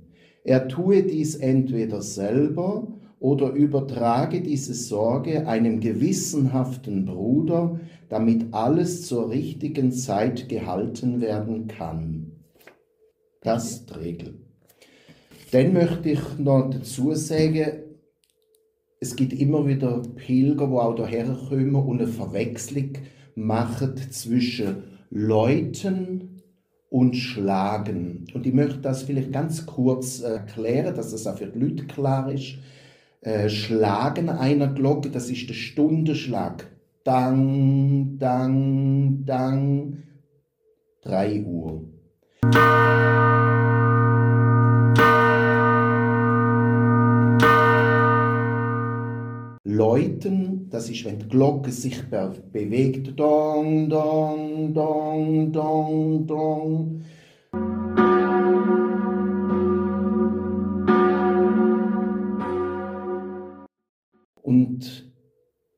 Er tue dies entweder selber oder übertrage diese Sorge einem gewissenhaften Bruder, damit alles zur richtigen Zeit gehalten werden kann. Das ist die Regel. Dann möchte ich noch dazu sagen, es gibt immer wieder Pilger, die auch hierher kommen und eine Verwechslung machen zwischen Leuten, und Schlagen. Und ich möchte das vielleicht ganz kurz äh, erklären, dass es auch für die Leute klar ist. Äh, Schlagen einer Glocke, das ist der Stundenschlag. Dang, dang, dang. Drei Uhr. Läuten, das ist, wenn die Glocke sich bewegt, dong, dong, dong, dong, dong. Und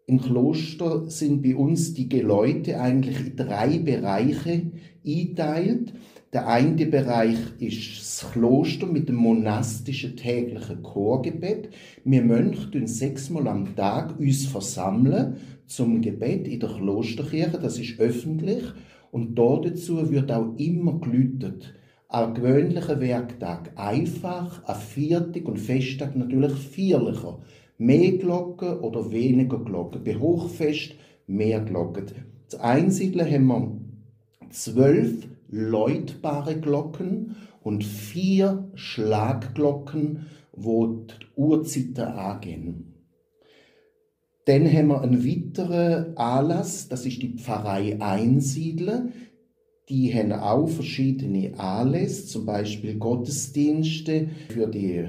im Kloster sind bei uns die Geläute eigentlich in drei Bereiche eingeteilt. Der eine Bereich ist das Kloster mit dem monastischen täglichen Chorgebet. Wir Mönche tun sechsmal am Tag uns versammeln zum Gebet in der Klosterkirche. Das ist öffentlich. Und dazu wird auch immer gelütet. Am gewöhnlichen Werktag einfach, am Viertag und Festtag natürlich vierlicher. Mehr Glocken oder weniger Glocken. Bei Hochfest mehr Glocken. Zu Einsiedeln haben wir zwölf läutbare Glocken und vier Schlagglocken, wo die Uhrzeiten angehen. Dann haben wir einen weiteren Anlass, das ist die Pfarrei Einsiedle. Die haben auch verschiedene Anlässe, zum Beispiel Gottesdienste für die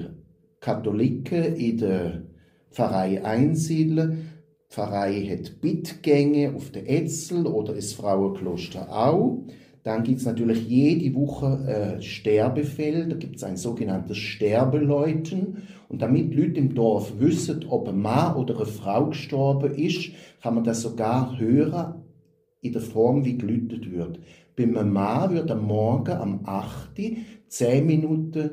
Katholiken in der Pfarrei Einsiedle. Die Pfarrei hat Bittgänge auf der Etzel oder das Frauenkloster auch. Dann gibt es natürlich jede Woche äh, Sterbefälle, da gibt es ein sogenanntes Sterbeläuten. Und damit Leute im Dorf wissen, ob ein Mann oder eine Frau gestorben ist, kann man das sogar hören in der Form, wie gelütet wird. Beim Mann wird am Morgen am 8. 10 Minuten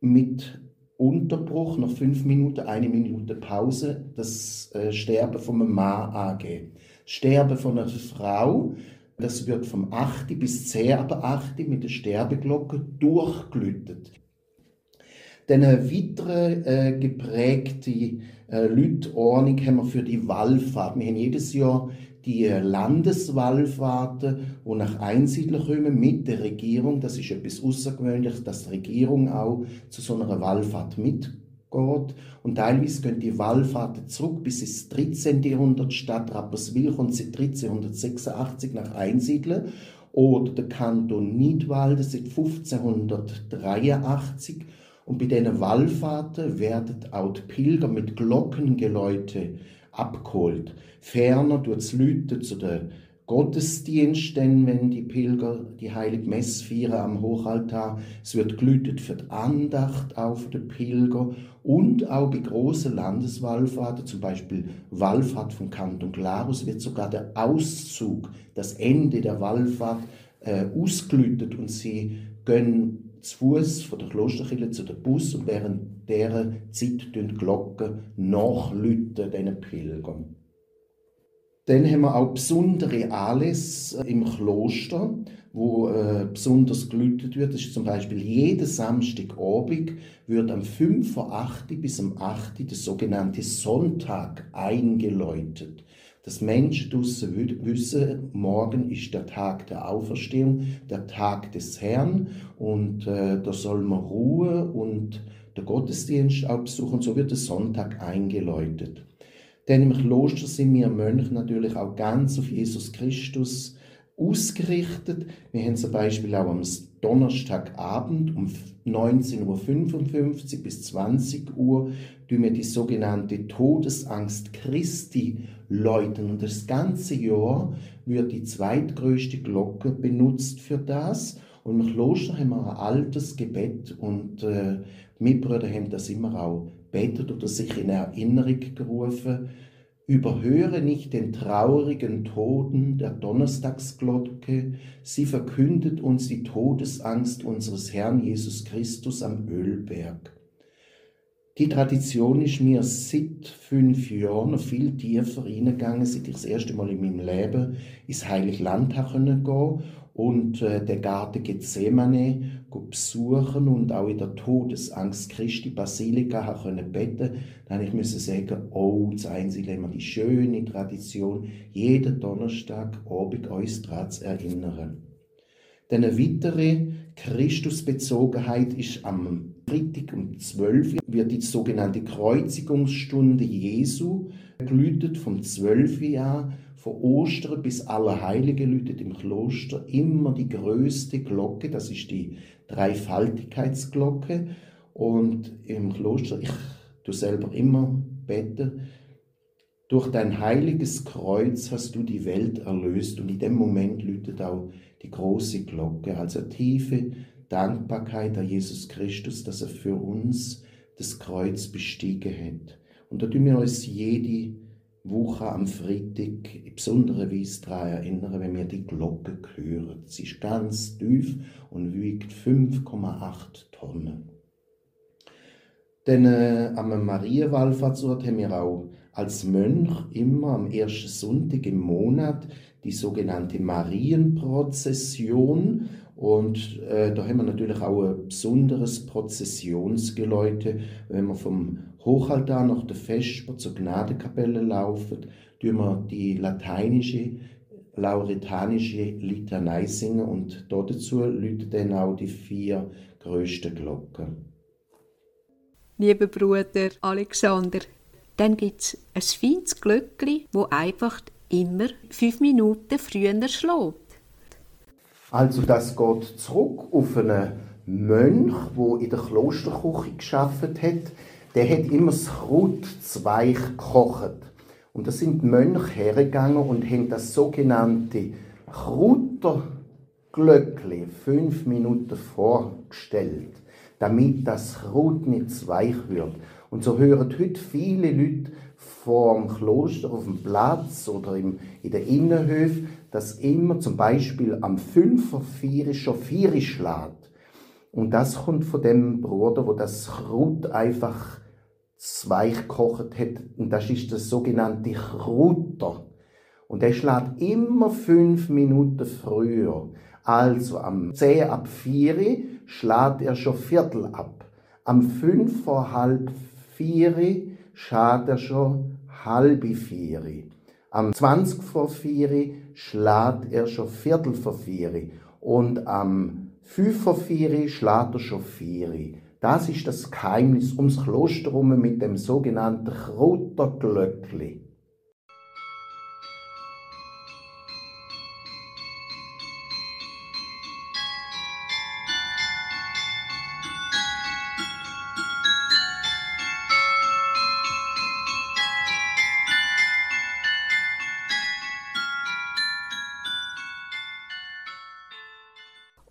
mit Unterbruch, nach 5 Minuten, eine Minute Pause, das äh, Sterben von einem Mann angehen. Sterben von einer Frau das wird vom 8. bis 10. aber 8. mit der Sterbeglocke durchgelütet. Dann eine weitere äh, geprägte äh, Lütordnung haben wir für die Wallfahrt. Wir haben jedes Jahr die äh, Landeswallfahrten, wo nach Einsiedler kommen mit der Regierung. Das ist etwas Außergewöhnliches, dass die Regierung auch zu so einer Wallfahrt mitkommt geht. Und teilweise gehen die Wallfahrten zurück bis ins 13. Jahrhundert. Stadt Rapperswil kommt seit 1386 nach Einsiedeln. Oder der Kanton Nidwalden seit 1583. Und bei diesen Wallfahrten werden auch die Pilger mit Glockengeläute abgeholt. Ferner tut es Leute zu den Gottesdienst, wenn die Pilger die heilige Messe feiern am Hochaltar, es wird gelütet für die Andacht auf den Pilger und auch bei großen Landeswallfahrten, zum Beispiel Wallfahrt vom Kanton Glarus, wird sogar der Auszug, das Ende der Wallfahrt äh, ausgelütet und sie gehen zu Fuß von der Klosterkirche zu der Bus und während dieser Zeit die Glocken nachlüten diesen Pilgern. Dann haben wir auch besondere Anlässe im Kloster, wo äh, besonders gelütet wird. Das ist zum Beispiel jeden Samstagabend wird am 5 vor 8 bis am 8 der sogenannte Sonntag eingeläutet. Dass Menschen draussen wissen, morgen ist der Tag der Auferstehung, der Tag des Herrn und äh, da soll man Ruhe und der Gottesdienst auch besuchen. So wird der Sonntag eingeläutet. Denn im Kloster sind wir Mönche natürlich auch ganz auf Jesus Christus ausgerichtet. Wir haben zum Beispiel auch am Donnerstagabend um 19.55 Uhr bis 20 Uhr wir die sogenannte Todesangst Christi läuten. Und das ganze Jahr wird die zweitgrößte Glocke benutzt für das. Und im Kloster haben wir ein altes Gebet und äh, Mitbrüder haben das immer auch betet oder sich in Erinnerung gerufen. Überhöre nicht den traurigen Toten der Donnerstagsglocke, sie verkündet uns die Todesangst unseres Herrn Jesus Christus am Ölberg. Die Tradition ist mir seit fünf Jahren noch viel tiefer reingegangen, seit ich das erste Mal in meinem Leben ins Heilige Land gehen und äh, den Garten Gethsemane besuchen und auch in der Todesangst Christi Basilika können beten, dann ich müsse sagen, oh, das Einzige immer die schöne Tradition, jeden Donnerstag Abend uns daran zu erinnern. Denn eine weitere Christusbezogenheit ist am Freitag um 12 Uhr wird die sogenannte Kreuzigungsstunde Jesu gelütet vom 12 Uhr von Ostern bis Allerheilige läutet im Kloster immer die größte Glocke, das ist die Dreifaltigkeitsglocke. Und im Kloster, ich du selber immer bete, durch dein heiliges Kreuz hast du die Welt erlöst und in dem Moment läutet auch die große Glocke, also tiefe Dankbarkeit an Jesus Christus, dass er für uns das Kreuz bestiegen hat. Und da tun wir uns jede Woche am Freitag in besonderer Weise daran erinnern, wenn wir die Glocke hören. Sie ist ganz tief und wiegt 5,8 Tonnen. Denn äh, am Marienwallfahrtsort haben wir auch als Mönch immer am ersten Sonntag im Monat die sogenannte Marienprozession. Und äh, da haben wir natürlich auch ein besonderes Prozessionsgeläute, wenn wir vom Hochaltar nach der Vesper zur Gnadekapelle laufen, tun wir die lateinische, lauretanische Litanei singen und dazu läuten dann auch die vier größten Glocken. Lieber Bruder Alexander, dann gibt es ein feines Glöckli, wo einfach immer fünf Minuten früher schlägt. Also das geht zurück auf einen Mönch, der in der Klosterküche geschafft hat. Der hat immer das Kraut zweich gekocht. Und da sind die Mönche hergegangen und haben das sogenannte Krauterglöckli fünf Minuten vorgestellt, damit das Kraut nicht weich wird. Und so hören heute viele Leute vor dem Kloster auf dem Platz oder im, in den Innenhöfen, dass immer zum Beispiel am 5 4 schon 4 schlägt. Und das kommt von dem Bruder, wo das Kraut einfach weich gekocht hat. Und das ist das sogenannte Krutter. Und er schlägt immer fünf Minuten früher. Also am 10 ab 4 schlägt er schon Viertel ab. Am 5 vor halb 4 schlägt er schon halbe 4. Am 20 vor 4 schlägt er schon Viertel vor 4. Und am 5 vor 4 schlägt er schon 4. Das ist das Geheimnis ums Kloster herum mit dem sogenannten Krutterglöckli.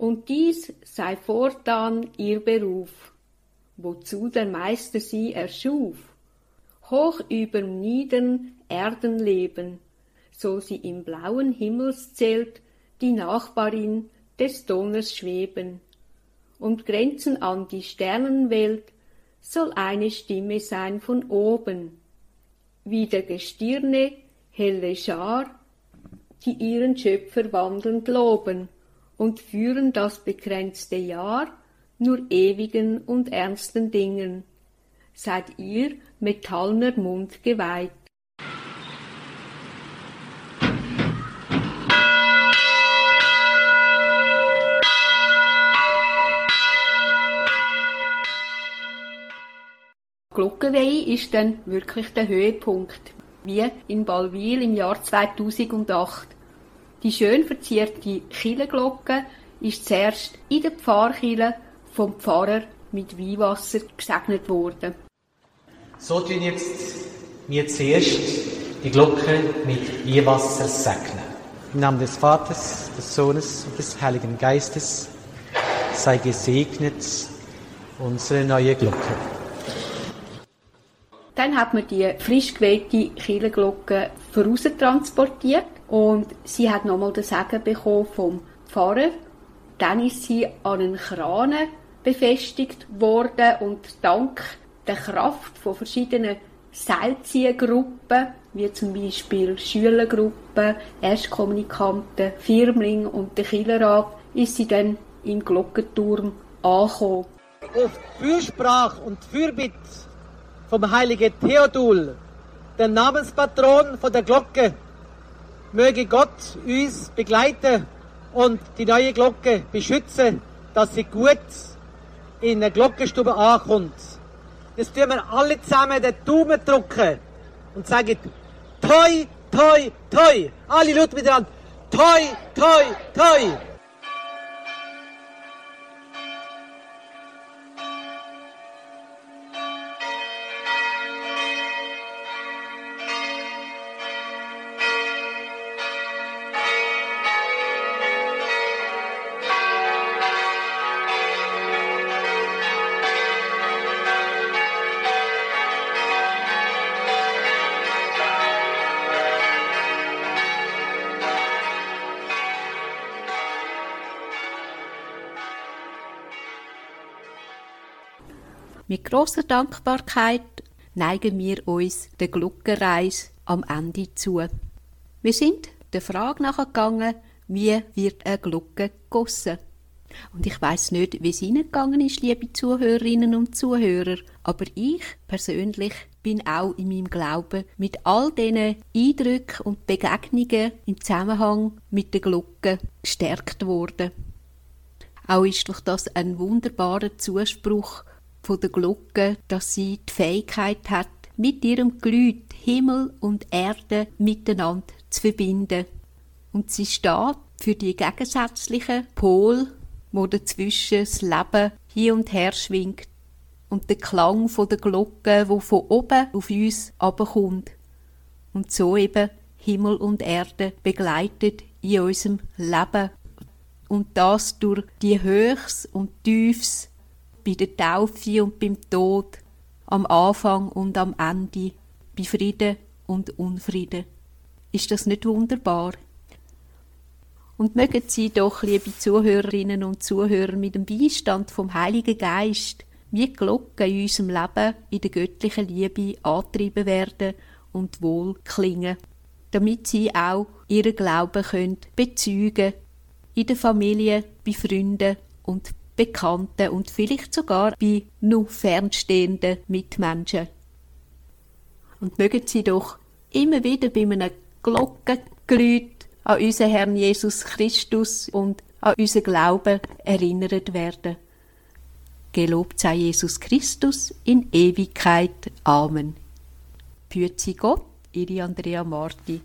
und dies sei fortan ihr Beruf wozu der Meister sie erschuf. Hoch überm niedern Erdenleben soll sie im blauen Himmelszelt die Nachbarin des Donners schweben. Und Grenzen an die Sternenwelt soll eine Stimme sein von oben, wie der Gestirne helle Schar, die ihren Schöpfer wandelnd loben und führen das begrenzte Jahr nur ewigen und ernsten Dingen. Seid ihr metallner Mund geweiht. Glockenweihe ist dann wirklich der Höhepunkt, wie in Balwil im Jahr 2008. Die schön verzierte Kirchenglocke ist zuerst in der Pfarrkirche vom Pfarrer mit Weihwasser gesegnet worden. So tun jetzt wir zuerst die Glocke mit Weihwasser segnen. Im Namen des Vaters, des Sohnes und des Heiligen Geistes sei gesegnet unsere neue Glocke. Dann hat man die frisch gewählte Kirchenglocke voraus transportiert und sie hat nochmal den Segen bekommen vom Pfarrer. Dann ist sie an einen Kran befestigt worden und dank der Kraft von verschiedenen Seilziehgruppen, wie zum Beispiel Schülergruppen, Erstkommunikanten, Firmling und der Killerrat, ist sie dann im Glockenturm angekommen. Auf Fürsprach und Fürbitte vom heiligen Theodul, der Namenspatron von der Glocke. Möge Gott uns begleiten und die neue Glocke beschützen, dass sie gut in der Glockenstube ankommt. Jetzt tun wir alle zusammen den Daumen drücken und sagen Toi, toi, toi. Alle Leute miteinander. Toi, toi, toi. Mit großer Dankbarkeit neigen wir uns der Glockenreise am Ende zu. Wir sind der Frage nachgegangen, wie wird eine Glocke gegossen? Und ich weiß nicht, wie es Ihnen gegangen ist, liebe Zuhörerinnen und Zuhörer, aber ich persönlich bin auch in meinem Glauben mit all diesen Eindrücken und Begegnungen im Zusammenhang mit der Glocke gestärkt worden. Auch ist doch das ein wunderbarer Zuspruch von der Glocke, dass sie die Fähigkeit hat, mit ihrem Glüt Himmel und Erde miteinander zu verbinden. Und sie steht für die gegensätzlichen Pol, wo dazwischen das Leben hier und her schwingt und der Klang von der Glocke, wo von oben auf uns abkommt und so eben Himmel und Erde begleitet in unserem Leben und das durch die Höchst und Tiefs bei der Taufe und beim Tod, am Anfang und am Ende, bei Frieden und Unfrieden. Ist das nicht wunderbar? Und mögen Sie doch, liebe Zuhörerinnen und Zuhörer, mit dem Beistand vom Heiligen Geist wie Glocken in unserem Leben in der göttlichen Liebe antrieben werden und wohl klingen, damit Sie auch Ihren Glauben können bezeugen in der Familie, bei Freunden und Bekannten und vielleicht sogar bei noch fernstehenden Mitmenschen. Und mögen Sie doch immer wieder bei einem Glockengeläut an unseren Herrn Jesus Christus und an unseren Glauben erinnert werden. Gelobt sei Jesus Christus in Ewigkeit. Amen. Sie Gott, Ihre Andrea Marti.